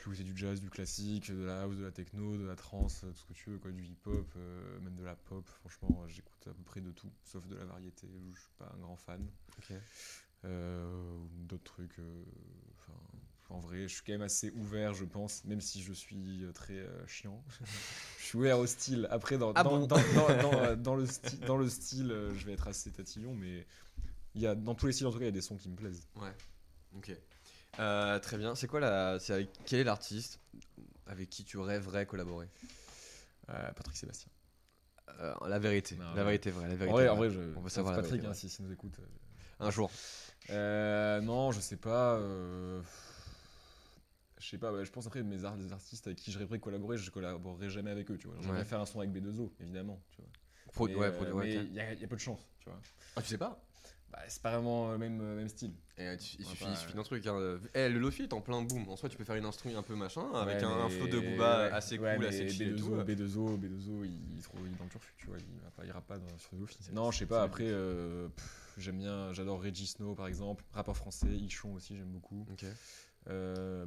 Écouter du jazz, du classique, de la house, de la techno, de la trance, tout ce que tu veux, quoi, du hip-hop, euh, même de la pop. Franchement, j'écoute à peu près de tout, sauf de la variété où je suis pas un grand fan. Euh, d'autres trucs. euh, Enfin, en vrai, je suis quand même assez ouvert, je pense, même si je suis très euh, chiant. je suis ouvert au style. Après, dans, Ah dans, bon dans, dans- dans, dans le, sti- dans le style, euh, je vais être assez tatillon, mais il y a, dans tous les styles, en tout cas, il y a des sons qui me plaisent. Ouais. Ok. Euh, très bien. C'est quoi la. C'est avec quel est l'artiste avec qui tu rêverais collaborer Euh, Patrick Sébastien. Euh, La vérité. Non, la vérité vraie. La En vérité vrai, vraie. en vrai, je, On veut savoir la Patrick, vérité, hein, si, s'il nous écoute. Un jour. Non, je sais pas. Je sais pas, ouais, je pense après mes art- des artistes avec qui je rêverais collaborer, je collaborerai jamais avec eux, tu vois. J'aimerais Ouais. faire un son avec B2O, évidemment, tu vois. Pro- mais, ouais, produit- ouais, il y, a- il y a peu de chance, tu vois. Ah, tu sais pas? Bah, c'est pas vraiment le même, euh, même style. Et, euh, tu- Il suffit, bah, il suffit d'un truc. Hein. Eh, le Lofi est en plein boom. En soi, tu peux faire une instru un peu machin, avec Ouais, un, flow de Booba ouais, assez cool, assez chill et tout. B2O, B2O, B2O, il, il est trop il est dans le turfu, tu vois. Il, va pas, il ira pas dans, sur le Lofi. Non, je sais pas. Après, euh, j'aime bien, j'adore Reggie Snow par exemple, rappeur français, Ichon aussi, j'aime beaucoup. Euh,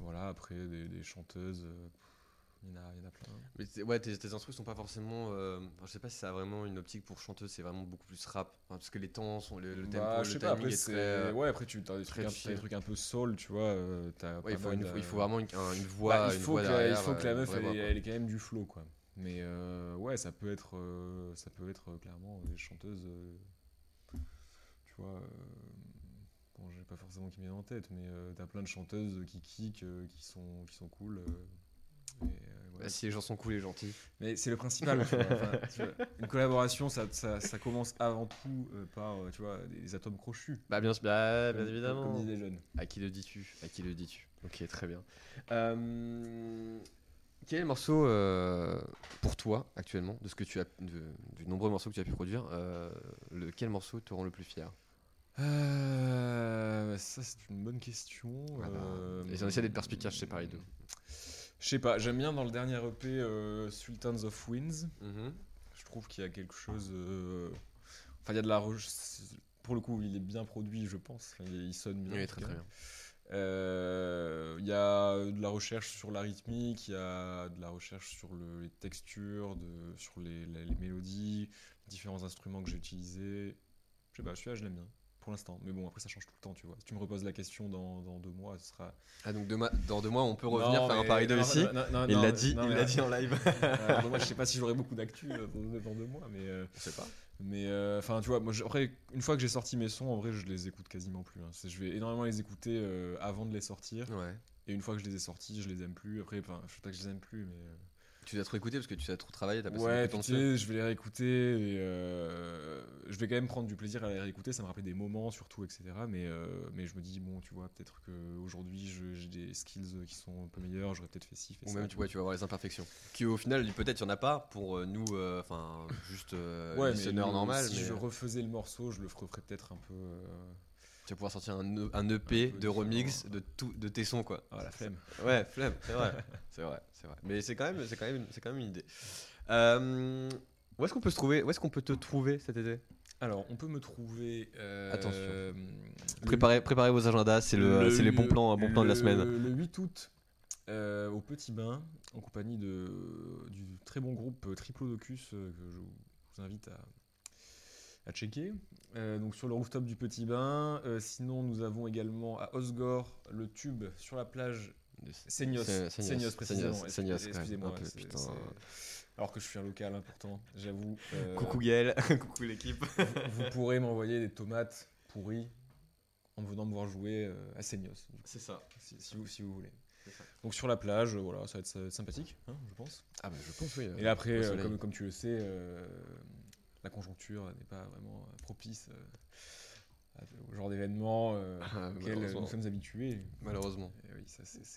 voilà, après, des, des chanteuses, euh, pff, il y, en a, il y en a plein. Mais ouais, tes, tes instrus sont pas forcément. euh, enfin, je sais pas si ça a vraiment une optique pour chanteuse, c'est vraiment beaucoup plus rap. Enfin, parce que les temps sont. Le, le tempo, Bah, je le sais pas, timing après, est très. euh, Ouais, après, tu as des, très trucs un, chill. t'as des trucs un peu soul, tu vois. euh, ouais, il, faut une, de- il faut vraiment une, un- une voix. Bah, il, une faut voix que la, il derrière, faut que la euh, meuf, une elle, ait quand même du flow, quoi. Mais euh, ouais, ça peut être, euh, ça peut être euh, clairement des chanteuses. euh, tu vois. Euh, bon, j'ai pas forcément qui me viennent en tête, mais euh, t'as plein de chanteuses qui kick, euh, qui, sont, qui sont cool. Euh. Bah, si les gens sont cool et gentils. Mais c'est le principal. tu vois, enfin, tu vois. Une collaboration, ça, ça, ça commence avant tout euh, par euh, tu vois, des, des atomes crochus. Bah, bien, bah, bien évidemment. Comme disent les jeunes. À qui le dis-tu? À qui le dis-tu? Ok, très bien. Euh, quel est le morceau pour toi actuellement, de ce que tu as, de, du nombreux morceaux que tu as pu produire, le, quel morceau te rend le plus fier? Ça, c'est une bonne question. Voilà. Euh, Et j'en essaie d'être perspicace, je sais pas les deux. Je sais pas, j'aime bien dans le dernier EP euh, Sultans of Winds. Mhm. Je trouve qu'il y a quelque chose. euh, Enfin, il y a de la. Pour le coup, il est bien produit, je pense. Il, sonne bien. Oui, très très bien. Euh, Il y a de la recherche sur la rythmique, il y a de la recherche sur le- les textures, de, sur les, les- les mélodies, différents instruments que j'ai utilisés. Je sais pas, celui-là, je l'aime bien. Pour l'instant. Mais bon, après, ça change tout le temps, tu vois. Si tu me reposes la question dans, dans deux mois, ce sera. Ah donc demain- dans deux mois on peut revenir Non, faire un mais- pari de ici. Il l'a dit, il l'a dit en live. Euh, moi, je sais pas si j'aurai beaucoup d'actu euh, dans, dans deux mois, mais. euh, Je sais pas. mais enfin, tu vois, moi, après, une fois que j'ai sorti mes sons, en vrai, je les écoute quasiment plus. hein. Je vais énormément les écouter avant de les sortir. Ouais. Et une fois que je les ai sortis, je les aime plus. Après, enfin, je sais pas que je les aime plus, mais. Tu les as trop écouté parce que tu as trop travaillé, t'as passé Ouais, puis, dessus. tu sais, je vais les réécouter. Et, euh, je vais quand même prendre du plaisir à les réécouter. Ça me rappelle des moments, surtout, etc. Mais, euh, mais je me dis, bon, tu vois, peut-être qu'aujourd'hui, j'ai des skills qui sont un peu meilleurs. J'aurais peut-être fait ci, fait Ou ça. même tu vois, tu vas voir les imperfections. Qui au final, peut-être il y en a pas pour euh, nous, euh, enfin juste Ouais, mais normal, si mais je refaisais le morceau, je le ferais peut-être un peu. Tu vas pouvoir sortir un, E- un EP Un peu de remix de tout, de tes sons quoi. Ah, la flemme. Ouais, flemme, c'est vrai, c'est vrai, c'est vrai. Mais c'est quand même, c'est quand même, c'est quand même une idée. Euh, où est-ce qu'on peut se trouver Où est-ce qu'on peut te trouver cet été? Alors, on peut me trouver. euh, Attention. le- préparez, préparez vos agendas, c'est le, c'est les bons plans, bons plans de la le- semaine. Le 8 août, euh, au Petit Bain, en compagnie de, du très bon groupe Triplodocus, que je vous invite à, à checker. Euh, donc sur le rooftop du Petit Bain. Euh, sinon, nous avons également à Osgore le tube sur la plage. Seignos, Seignos, précisément. Excusez-moi. Alors que je suis un local important, j'avoue. euh, Coucou Gaël, coucou l'équipe. vous pourrez m'envoyer des tomates pourries en venant me voir jouer euh, à Seignos, C'est ça. si, si vous, si vous voulez. Donc sur la plage, voilà, ça va être, sympathique, hein, je pense. Ah bah je pense oui. Et après, comme, comme tu le sais, euh, la conjoncture n'est pas vraiment euh, propice euh, au genre d'événement euh, Ah, auquel nous sommes habitués. Malheureusement. Et oui, ça c'est-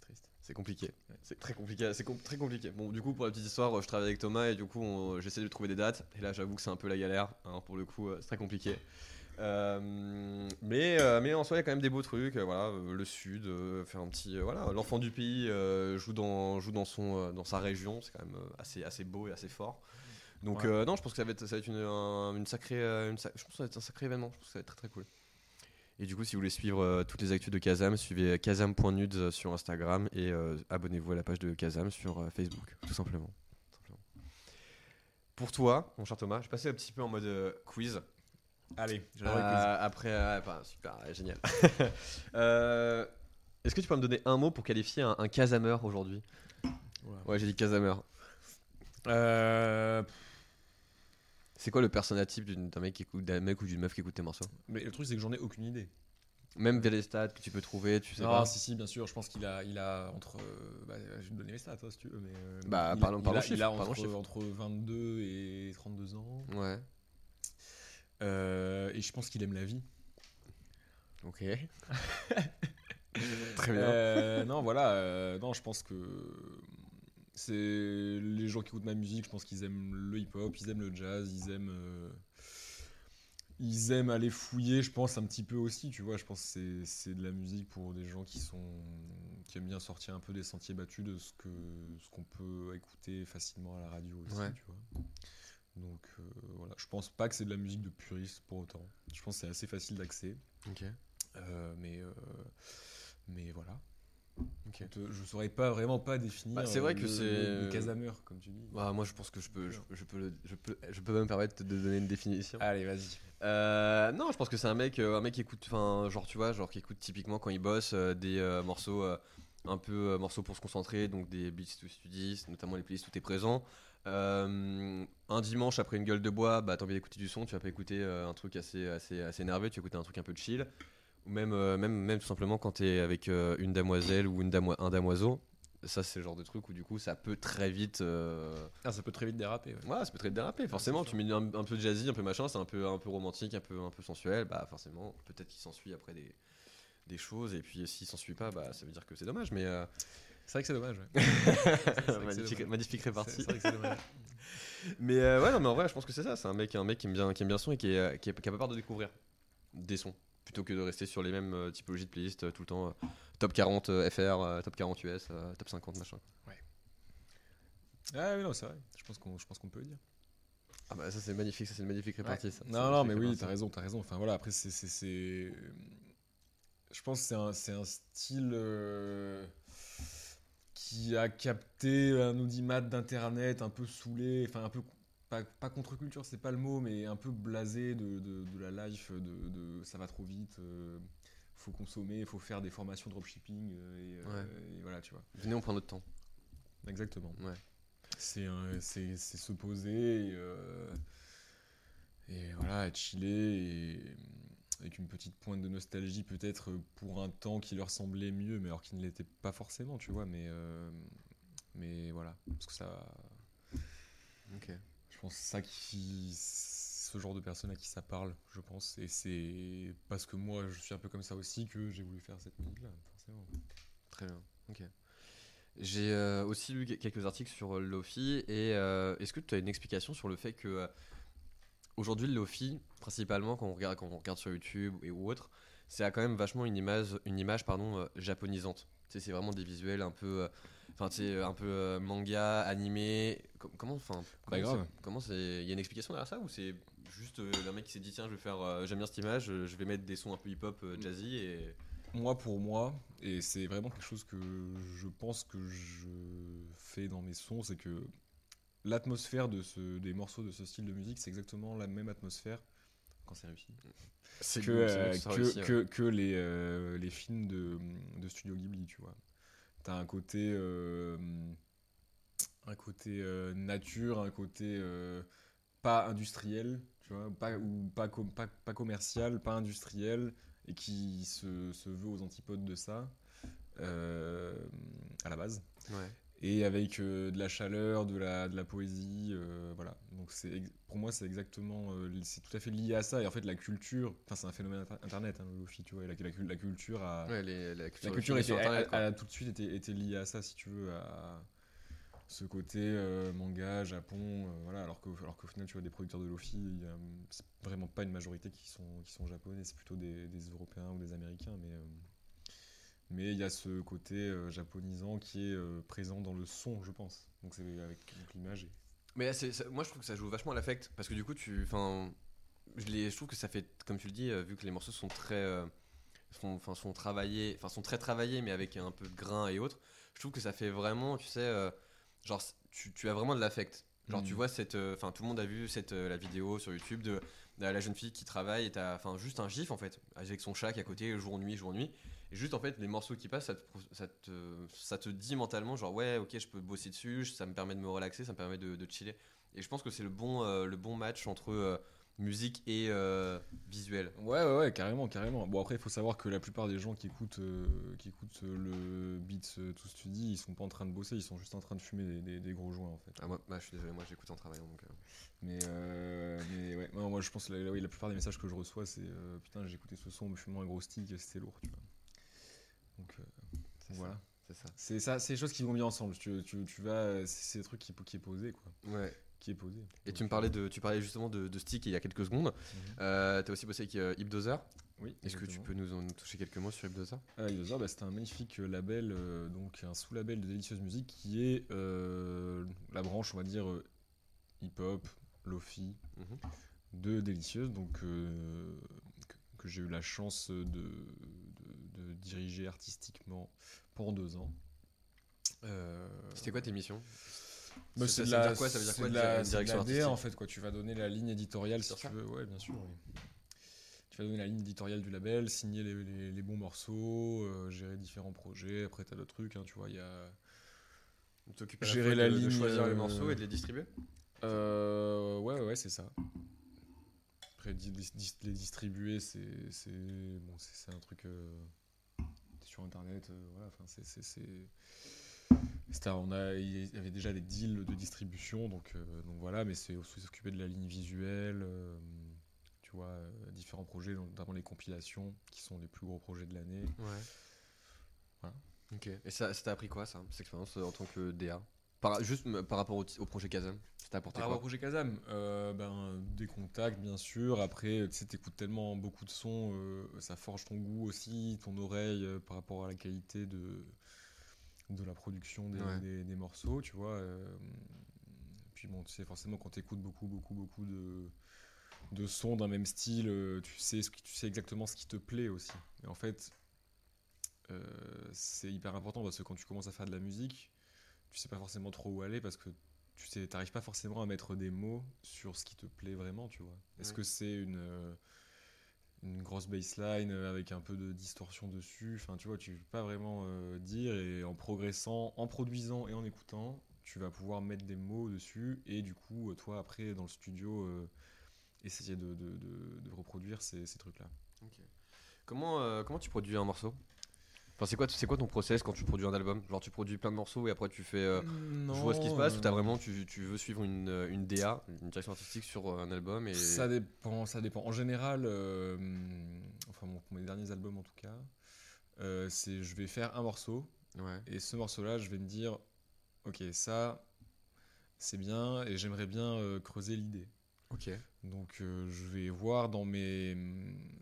triste. C'est compliqué. Ouais. C'est très compliqué. C'est com- très compliqué. Bon, du coup, pour la petite histoire, je travaille avec Thomas et du coup, j'essaie de trouver des dates. Et là, j'avoue que c'est un peu la galère. hein, pour le coup, c'est très compliqué. Euh, mais, euh, mais en soi, il y a quand même des beaux trucs. euh, voilà, le sud, faire un petit. voilà, l'enfant du pays joue dans joue dans son dans sa région. C'est quand même assez assez beau et assez fort. Donc Ouais. euh, non, je pense que ça va être ça va être une, un- une sacrée euh, une je pense que ça va être un sacré événement. Je pense que ça va être très très cool. Et du coup, si vous voulez suivre euh, toutes les actus de Kazam, suivez kazam.nudes sur Instagram et euh, abonnez-vous à la page de Kazam sur euh, Facebook, tout simplement. Tout simplement. Pour toi, mon cher Thomas, je vais passer un petit peu en mode euh, quiz. Allez, Euh, après, euh, enfin, super, génial. Euh, Est-ce que tu peux me donner un mot pour qualifier un, un Kazameur aujourd'hui? Ouais, j'ai dit Kazameur. Euh, C'est quoi le persona type d'un mec, qui écoute- d'un mec ou d'une meuf qui écoute tes morceaux? Mais le truc, c'est que j'en ai aucune idée. Même via les stats que tu peux trouver, tu sais Ah, pas? si, si, bien sûr. Je pense qu'il a, il a entre. euh, bah, je vais te donner mes stats, toi, si tu veux. Mais, euh, Bah, il, parlons- il parlons a, chiffres, il a parlons entre, chiffres. entre 22 et 32 ans. Ouais. Euh, et je pense qu'il aime la vie. Ok. Très bien. Euh, non, voilà. euh, non, je pense que c'est les gens qui écoutent ma musique. Je pense qu'ils aiment le hip-hop, ils aiment le jazz, ils aiment. euh, ils aiment aller fouiller, je pense, un petit peu aussi, tu vois. Je pense que c'est- c'est de la musique pour des gens qui sont qui aiment bien sortir un peu des sentiers battus de ce que ce qu'on peut écouter facilement à la radio aussi, Ouais. tu vois. Donc euh, voilà, je pense pas que c'est de la musique de puriste pour autant. Je pense que c'est assez facile d'accès, Ok. Euh, mais euh, mais voilà. Je je saurais pas vraiment pas définir. Bah, c'est vrai euh, que c'est- le casameur comme tu dis. Bah, moi, je pense que je peux, je, je peux, le- je peux, je peux même me permettre de donner une définition. Allez, vas-y. Euh, non, je pense que c'est un mec, euh, un mec qui écoute, enfin, genre, tu vois, genre qui écoute typiquement quand il bosse euh, des euh, morceaux, euh, un peu euh, morceaux pour se concentrer, donc des beats to studies, notamment les playlists où t'es présent. Euh, un dimanche après une gueule de bois, bah t'as envie d'écouter du son, tu vas pas écouter euh, un truc assez, assez, assez nerveux, tu vas écouter un truc un peu chill. Ou même, euh, même, même tout simplement quand t'es avec euh, une damoiselle ou une damo- un damoiseau. Ça, c'est le genre de truc où du coup ça peut très vite. euh, Ah, ça peut très vite déraper. ouais. Ouais, ça peut très vite déraper, forcément. c'est Tu mets un, un peu de jazzy, un peu machin, c'est un peu, un peu romantique, un peu, un peu sensuel. Bah, forcément, peut-être qu'il s'ensuit après des, des choses. Et puis, s'il s'ensuit pas, bah, ça veut dire que c'est dommage. Mais euh, C'est vrai que c'est dommage. ouais. vrai que magnifique, c'est magnifique C'est répartie. c'est vrai que c'est dommage. Mais euh, ouais, non, mais en vrai, je pense que c'est ça. C'est un mec, un mec qui aime bien, qui aime bien son et qui, est, euh, qui, est- qui a pas peur de découvrir des sons. Plutôt que de rester sur les mêmes euh, typologies de playlists euh, tout le temps. euh, top 40 euh, FR, top 40 US, top 50 machin. Ah oui, non, c'est vrai. Je pense qu'on je pense qu'on peut le dire. Ah bah ça c'est magnifique, ça c'est une magnifique répartie. ça. Non, non, mais oui, t'as raison, t'as raison. Enfin voilà, après, c'est. c'est- c'est- Je pense que c'est un, c'est un style euh, qui a capté un audimat d'internet un peu saoulé, enfin un peu. Pas, pas contre-culture, c'est pas le mot, mais un peu blasé de, de, de la life, de, de ça va trop vite, euh, faut consommer, faut faire des formations dropshipping, euh, et, euh, et voilà, tu vois. Venez, on prend notre temps. Exactement. Ouais. C'est se poser et, et voilà, être chillé et avec une petite pointe de nostalgie peut-être pour un temps qui leur semblait mieux, mais alors qu'il ne l'était pas forcément, tu vois. Mais mais voilà, parce que ça, Ok. Pense ça qui ce genre de personne à qui ça parle, je pense. Et c'est parce que moi je suis un peu comme ça aussi que j'ai voulu faire cette musique là, forcément. Très bien. Ok. J'ai euh, aussi lu quelques articles sur euh, Lofi et euh, est-ce que tu as une explication sur le fait que aujourd'hui le Lofi, principalement quand on regarde, quand on regarde sur YouTube et ou autre, c'est quand même vachement une image, une image pardon, japonisante? Tu sais, c'est vraiment des visuels un peu, euh, enfin tu sais, un peu euh, manga, animé. Com- comment, enfin, Bah, comment grave. c'est- Comment c'est, il y a une explication derrière ça ou c'est juste euh, un mec qui s'est dit tiens je vais faire, euh, j'aime bien cette image, euh, je vais mettre des sons un peu hip-hop, euh, jazzy et Moi, pour moi, et c'est vraiment quelque chose que je pense que je fais dans mes sons, c'est que l'atmosphère de ce, des morceaux de ce style de musique, c'est exactement la même atmosphère quand c'est réussi c'est que, euh, que ouais. les, euh, les films de, de Studio Ghibli, tu vois. T'as un côté, euh, un côté nature, un côté pas industriel, tu vois, pas, ou pas, com- pas, pas commercial, pas industriel, et qui se, se veut aux antipodes de ça, à la base Ouais. Et avec euh, de la chaleur, de la, de la poésie, euh, voilà. Donc c'est pour moi c'est exactement, euh, c'est tout à fait lié à ça. Et en fait la culture, enfin c'est un phénomène inter- internet, hein, le Lofi, tu vois. La, la, la culture a, Ouais, les- la culture, la culture était Internet, a- a- tout de suite été, été liée à ça, si tu veux, à ce côté manga, Japon, voilà. Alors qu'au alors qu'au final, tu vois, des producteurs de Lofi, c'est vraiment pas une majorité qui sont, qui sont japonais, c'est plutôt des, des Européens ou des Américains, mais. Mais il y a ce côté euh, japonisant qui est euh, présent dans le son, je pense. Donc c'est avec l'image. et- Mais là, c'est- ça- moi, je trouve que ça joue vachement à l'affect parce que du coup, tu, je, les- je trouve que ça fait, comme tu le dis, euh, vu que les morceaux sont très, sont, sont travaillés, enfin, sont très travaillés, mais avec un peu de grain et autres. Je trouve que ça fait vraiment, tu sais, genre, tu, tu as vraiment de l'affect. Genre, tu vois cette, euh, enfin, tout le monde a vu cette euh, la vidéo sur YouTube de, de la jeune fille qui travaille et t'as, enfin, juste un gif en fait, avec son chat qui est à côté, jour nuit, jour nuit. Et juste en fait, les morceaux qui passent, ça te, ça te, ça te dit mentalement, genre ouais, ok, je peux bosser dessus, ça me permet de me relaxer, ça me permet de, de chiller. Et je pense que c'est le bon, euh, le bon match entre euh, musique et euh, visuel. Ouais, ouais, ouais, carrément, carrément. Bon, après, il faut savoir que la plupart des gens qui écoutent, euh, qui écoutent le beat euh, tout study, ils sont pas en train de bosser, ils sont juste en train de fumer des, des- des gros joints, en fait. Ah, moi, bah, je suis désolé, moi j'écoute en travaillant donc. Mais, mais ouais, moi je pense que la, la plupart des messages que je reçois, c'est putain, j'ai écouté ce son me fumant un gros stick, c'était lourd, tu vois. Donc, euh, c'est voilà. c'est ça. C'est ça, c'est des choses qui vont bien ensemble. Tu, tu, tu vas, c'est des trucs qui, qui est posé, quoi. Ouais. Qui est posé. Et Donc, tu me parlais de, tu parlais justement de, de Stick il y a quelques secondes. Mhm. Euh, T'as aussi bossé avec euh, Hipdozer. Oui. Est-ce que tu peux nous en toucher quelques mots sur Hipdozer Ah, Idosa, bah, c'est un magnifique euh, label, euh, donc un sous-label de Délicieuse Musique qui est euh, la branche, on va dire, euh, hip-hop, lofi Mhm. de Délicieuse, donc euh, que, que j'ai eu la chance de diriger artistiquement pendant deux ans. Euh, C'était quoi tes missions? Bah, Ça- c'est la, dire quoi? Ça veut dire quoi, la, direction la en fait, quoi. Tu vas donner la ligne éditoriale si tu veux. Ouais, bien sûr. oui. Tu vas donner la ligne éditoriale du label, signer les, les- les bons morceaux, euh, gérer différents projets. Après, t'as d'autres trucs, hein, tu vois. Il y a, la Gérer la de, de ligne, choisir les euh, morceaux et de les distribuer? Euh, ouais, ouais, c'est ça. Après, les distribuer, c'est c'est bon, c'est c'est un truc euh, sur internet, euh, voilà. Enfin, c'est on a il y avait déjà des deals de distribution, donc euh, donc voilà. Mais c'est aussi s'occuper de la ligne visuelle, euh, tu vois, euh, différents projets, notamment les compilations, qui sont les plus gros projets de l'année. Ouais. Voilà. Ok. Et ça, ça t'a appris quoi, ça, cette expérience en tant que DA par, Juste par rapport au, au projet Kazam, t'a apporté Par rapport au projet Kazam, euh, ben, des contacts bien sûr. Après, tu sais, t'écoutes tellement beaucoup de sons, euh, ça forge ton goût aussi, ton oreille euh, par rapport à la qualité de, de la production des, Ouais. des- des morceaux, tu vois. euh, puis bon, tu sais, forcément, quand t'écoutes beaucoup, beaucoup, beaucoup de, de sons d'un même style, tu sais, tu sais exactement ce qui te plaît aussi. Et en fait, c'est hyper important parce que quand tu commences à faire de la musique, tu sais pas forcément trop où aller parce que tu sais, t'arrives pas forcément à mettre des mots sur ce qui te plaît vraiment, tu vois. Est-ce Ouais. que c'est une, euh, une grosse baseline euh, avec un peu de distorsion dessus? Enfin, tu vois, tu peux pas vraiment euh, dire et en progressant, en produisant et en écoutant, tu vas pouvoir mettre des mots dessus et du coup, toi, après, dans le studio, euh, essayer de, de- de- de reproduire ces, ces trucs-là. Comment, euh, comment tu produis un morceau? Enfin, c'est quoi, c'est quoi ton process quand tu produis un album? Genre, tu produis plein de morceaux et après tu fais. euh, je vois ce qui se passe ou t'as euh, vraiment tu, tu veux suivre une, euh, une DA, une direction artistique sur euh, un album et Ça dépend, ça dépend. En général, euh, enfin pour mes derniers albums en tout cas, c'est je vais faire un morceau ouais et ce morceau-là, je vais me dire, ok, ça, c'est bien et j'aimerais bien creuser l'idée. Ok Donc euh, je vais voir dans mes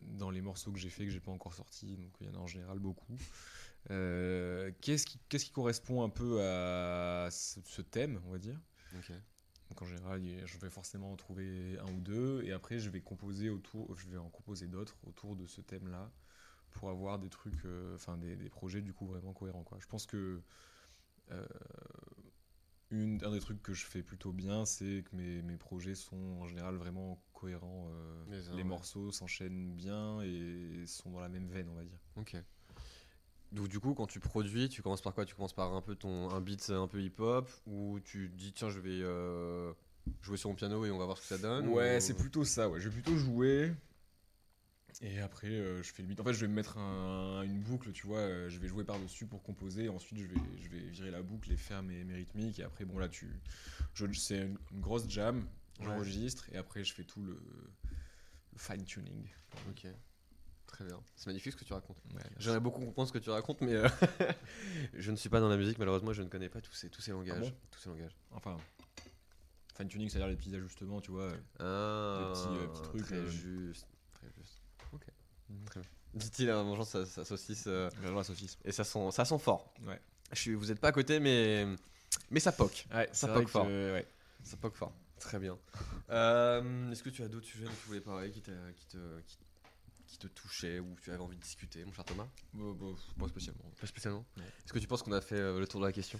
dans les morceaux que j'ai fait que j'ai pas encore sortis, donc il y en a en général beaucoup. Euh, qu'est-ce qui qu'est-ce qui correspond un peu à ce, ce thème, on va dire? ok Donc en général, je vais forcément en trouver un ou deux, et après je vais composer autour, je vais en composer d'autres autour de ce thème-là pour avoir des trucs, euh, enfin des, des projets du coup vraiment cohérents. Quoi. Je pense que une, un des trucs que je fais plutôt bien, c'est que mes, mes projets sont en général vraiment cohérents. euh, Les uns, les ouais. morceaux s'enchaînent bien et sont dans la même veine, on va dire. ok donc du coup quand tu produis tu commences par quoi? Tu commences par un peu ton un beat un peu hip hop ou tu dis tiens je vais euh, jouer sur mon piano et on va voir ce que ça donne Ouais, ou- c'est plutôt ça. Ouais. Je vais plutôt jouer. Et après, euh, je fais le beat. En fait, je vais me mettre un- une boucle, tu vois. euh, je vais jouer par-dessus pour composer. Ensuite, je vais, je vais virer la boucle et faire mes, mes rythmiques. Et après, bon, là, tu. C'est une, une grosse jam. J'enregistre. Et après, je fais tout le, le fine-tuning. ok très bien c'est magnifique ce que tu racontes Ouais. J'aimerais beaucoup comprendre ce que tu racontes, mais euh, je ne suis pas dans la musique, malheureusement, je ne connais pas tous ces, tous ces langages. Ah bon? Tous ces langages. Enfin, fine-tuning, c'est-à-dire les petits ajustements, tu vois. Ah, petits, euh, petits trucs, Très juste. Très juste. Ok. Très bien. Dit-il en mangeant sa, sa saucisse. euh, J'adore la saucisse. et ça sent, ça sent fort. Ouais. Je suis, vous n'êtes pas à côté, mais, mais ça poque. Ouais, Ça c'est poque vrai que, fort. ouais. Ça poque fort. Très bien. Euh, Est-ce que tu as d'autres sujets dont tu voulais parler qui, t'a- qui, te, qui, qui te touchaient ou tu avais envie de discuter, mon cher Thomas? Bon, bon, pas spécialement. Pas spécialement? Non. Est-ce que tu penses qu'on a fait euh, le tour de la question?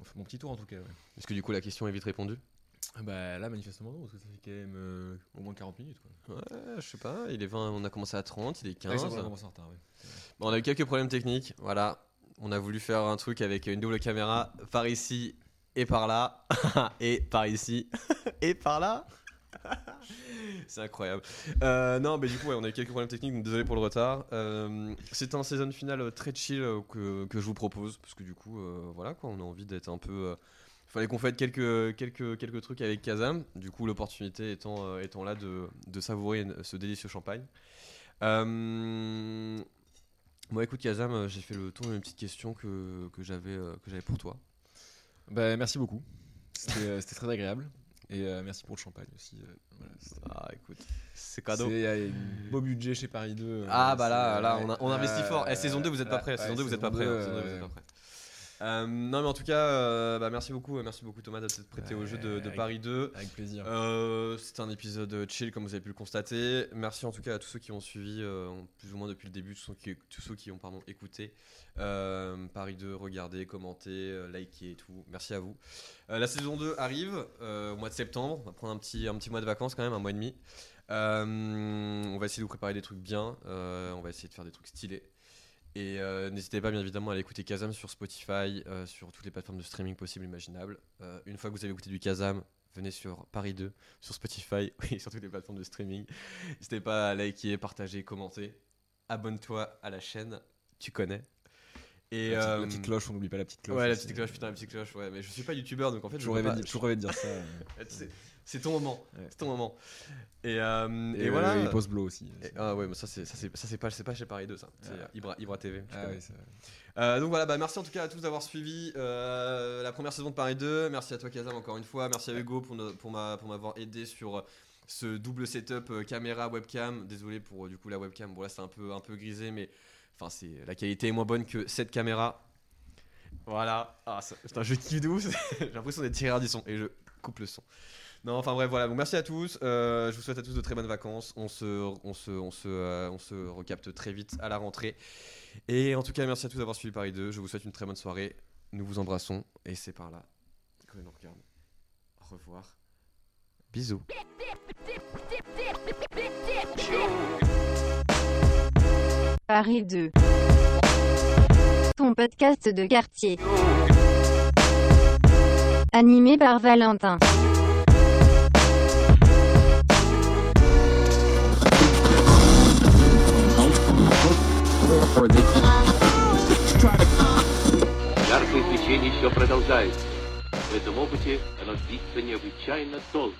On fait mon petit tour en tout cas, ouais. Est-ce que du coup la question est vite répondue? Bah là, manifestement non, parce que ça fait quand même euh, au moins 40 minutes. Quoi. Ouais, je sais pas, il est 20, on a commencé à 30, il est 15. Ouais, ça va, on commence en retard, ouais. Bon, on a eu quelques problèmes techniques, voilà. On a voulu faire un truc avec une double caméra par ici et par là, et par ici et par là. C'est incroyable. Euh, non, mais du coup, ouais, on a eu quelques problèmes techniques, donc désolé pour le retard. Euh, c'est un saison final très chill que, que je vous propose, parce que du coup, voilà quoi, on a envie d'être un peu. Fallait qu'on fasse quelques, quelques, quelques trucs avec Kazam, du coup, l'opportunité étant, euh, étant là de, de savourer ce délicieux champagne. Euh, Bon, écoute, Kazam, euh, j'ai fait le tour de mes petites questions que, que j'avais pour toi. Bah merci beaucoup. C'était très agréable. Et euh, merci pour le champagne aussi. euh, voilà, Ah, écoute, c'est cadeau. il y a un beau budget chez Paris 2. euh, Ah, bah là, là, on, a- on ouais, investit fort. Eh, saison 2, vous êtes pas ouais, Saison 2, vous êtes pas saison euh, non, mais en tout cas, euh, bah, merci beaucoup, euh, merci beaucoup Thomas d'être prêté au jeu de, de avec- Paris 2. Avec plaisir. Euh, C'était un épisode chill comme vous avez pu le constater. Merci en tout cas à tous ceux qui ont suivi plus ou moins depuis le début, tous ceux qui, tous ceux qui ont pardon, écouté Paris 2, regardé, commenté, liké et tout. Merci à vous. La saison 2 arrive au mois de septembre. On va prendre un petit, un petit mois de vacances quand même, un mois et demi. On va essayer de vous préparer des trucs bien. On va essayer de faire des trucs stylés. Et euh, n'hésitez pas bien évidemment à aller écouter Kazam sur Spotify, euh, sur toutes les plateformes de streaming possibles et imaginables. Euh, une fois que vous avez écouté du Kazam, venez sur Paris 2, sur Spotify, oui, sur toutes les plateformes de streaming. N'hésitez pas à liker, partager, commenter. Abonne-toi à la chaîne, tu connais. Et la, petite, la petite cloche, on n'oublie pas la petite cloche. Ouais, la petite cloche, putain, la petite cloche, ouais. Mais je suis pas youtubeur donc en fait, je pas- de- dire ça. euh. c'est- C'est ton moment, Ouais. c'est ton moment. Et, euh, et, Et, voilà. voilà. Et Post Blow aussi. Et- ah ouais, mais ça c'est ça c'est ça c'est pas c'est pas chez Paris 2 ça. C'est euh, Ibra, Ibra TV. Ah connais. oui, c'est vrai. Euh, donc voilà, bah merci en tout cas à tous d'avoir suivi euh, la première saison de Paris 2. Merci à toi Kazam encore une fois. Merci à Hugo pour, no- pour ma- pour m'avoir aidé sur euh, ce double setup euh, caméra webcam. Désolé pour euh, du coup la webcam. Bon là c'est un peu un peu grisé mais enfin c'est la qualité est moins bonne que cette caméra. Voilà. Ah, ça- putain, je kiffe de ouf. J'ai l'impression d'être tiré du son et je coupe le son. Non, enfin bref, voilà. Donc merci à tous. Euh, je vous souhaite à tous de très bonnes vacances. On se, on se, on se, euh, on se recapte très vite à la rentrée. Et en tout cas, merci à tous d'avoir suivi Paris 2. Je vous souhaite une très bonne soirée. Nous vous embrassons. Et c'est par là que regarde. Au revoir. Bisous. Paris 2. Ton podcast de quartier. Animé par Valentin. Яркое свечение еще продолжается. В этом опыте оно длится необычайно долго.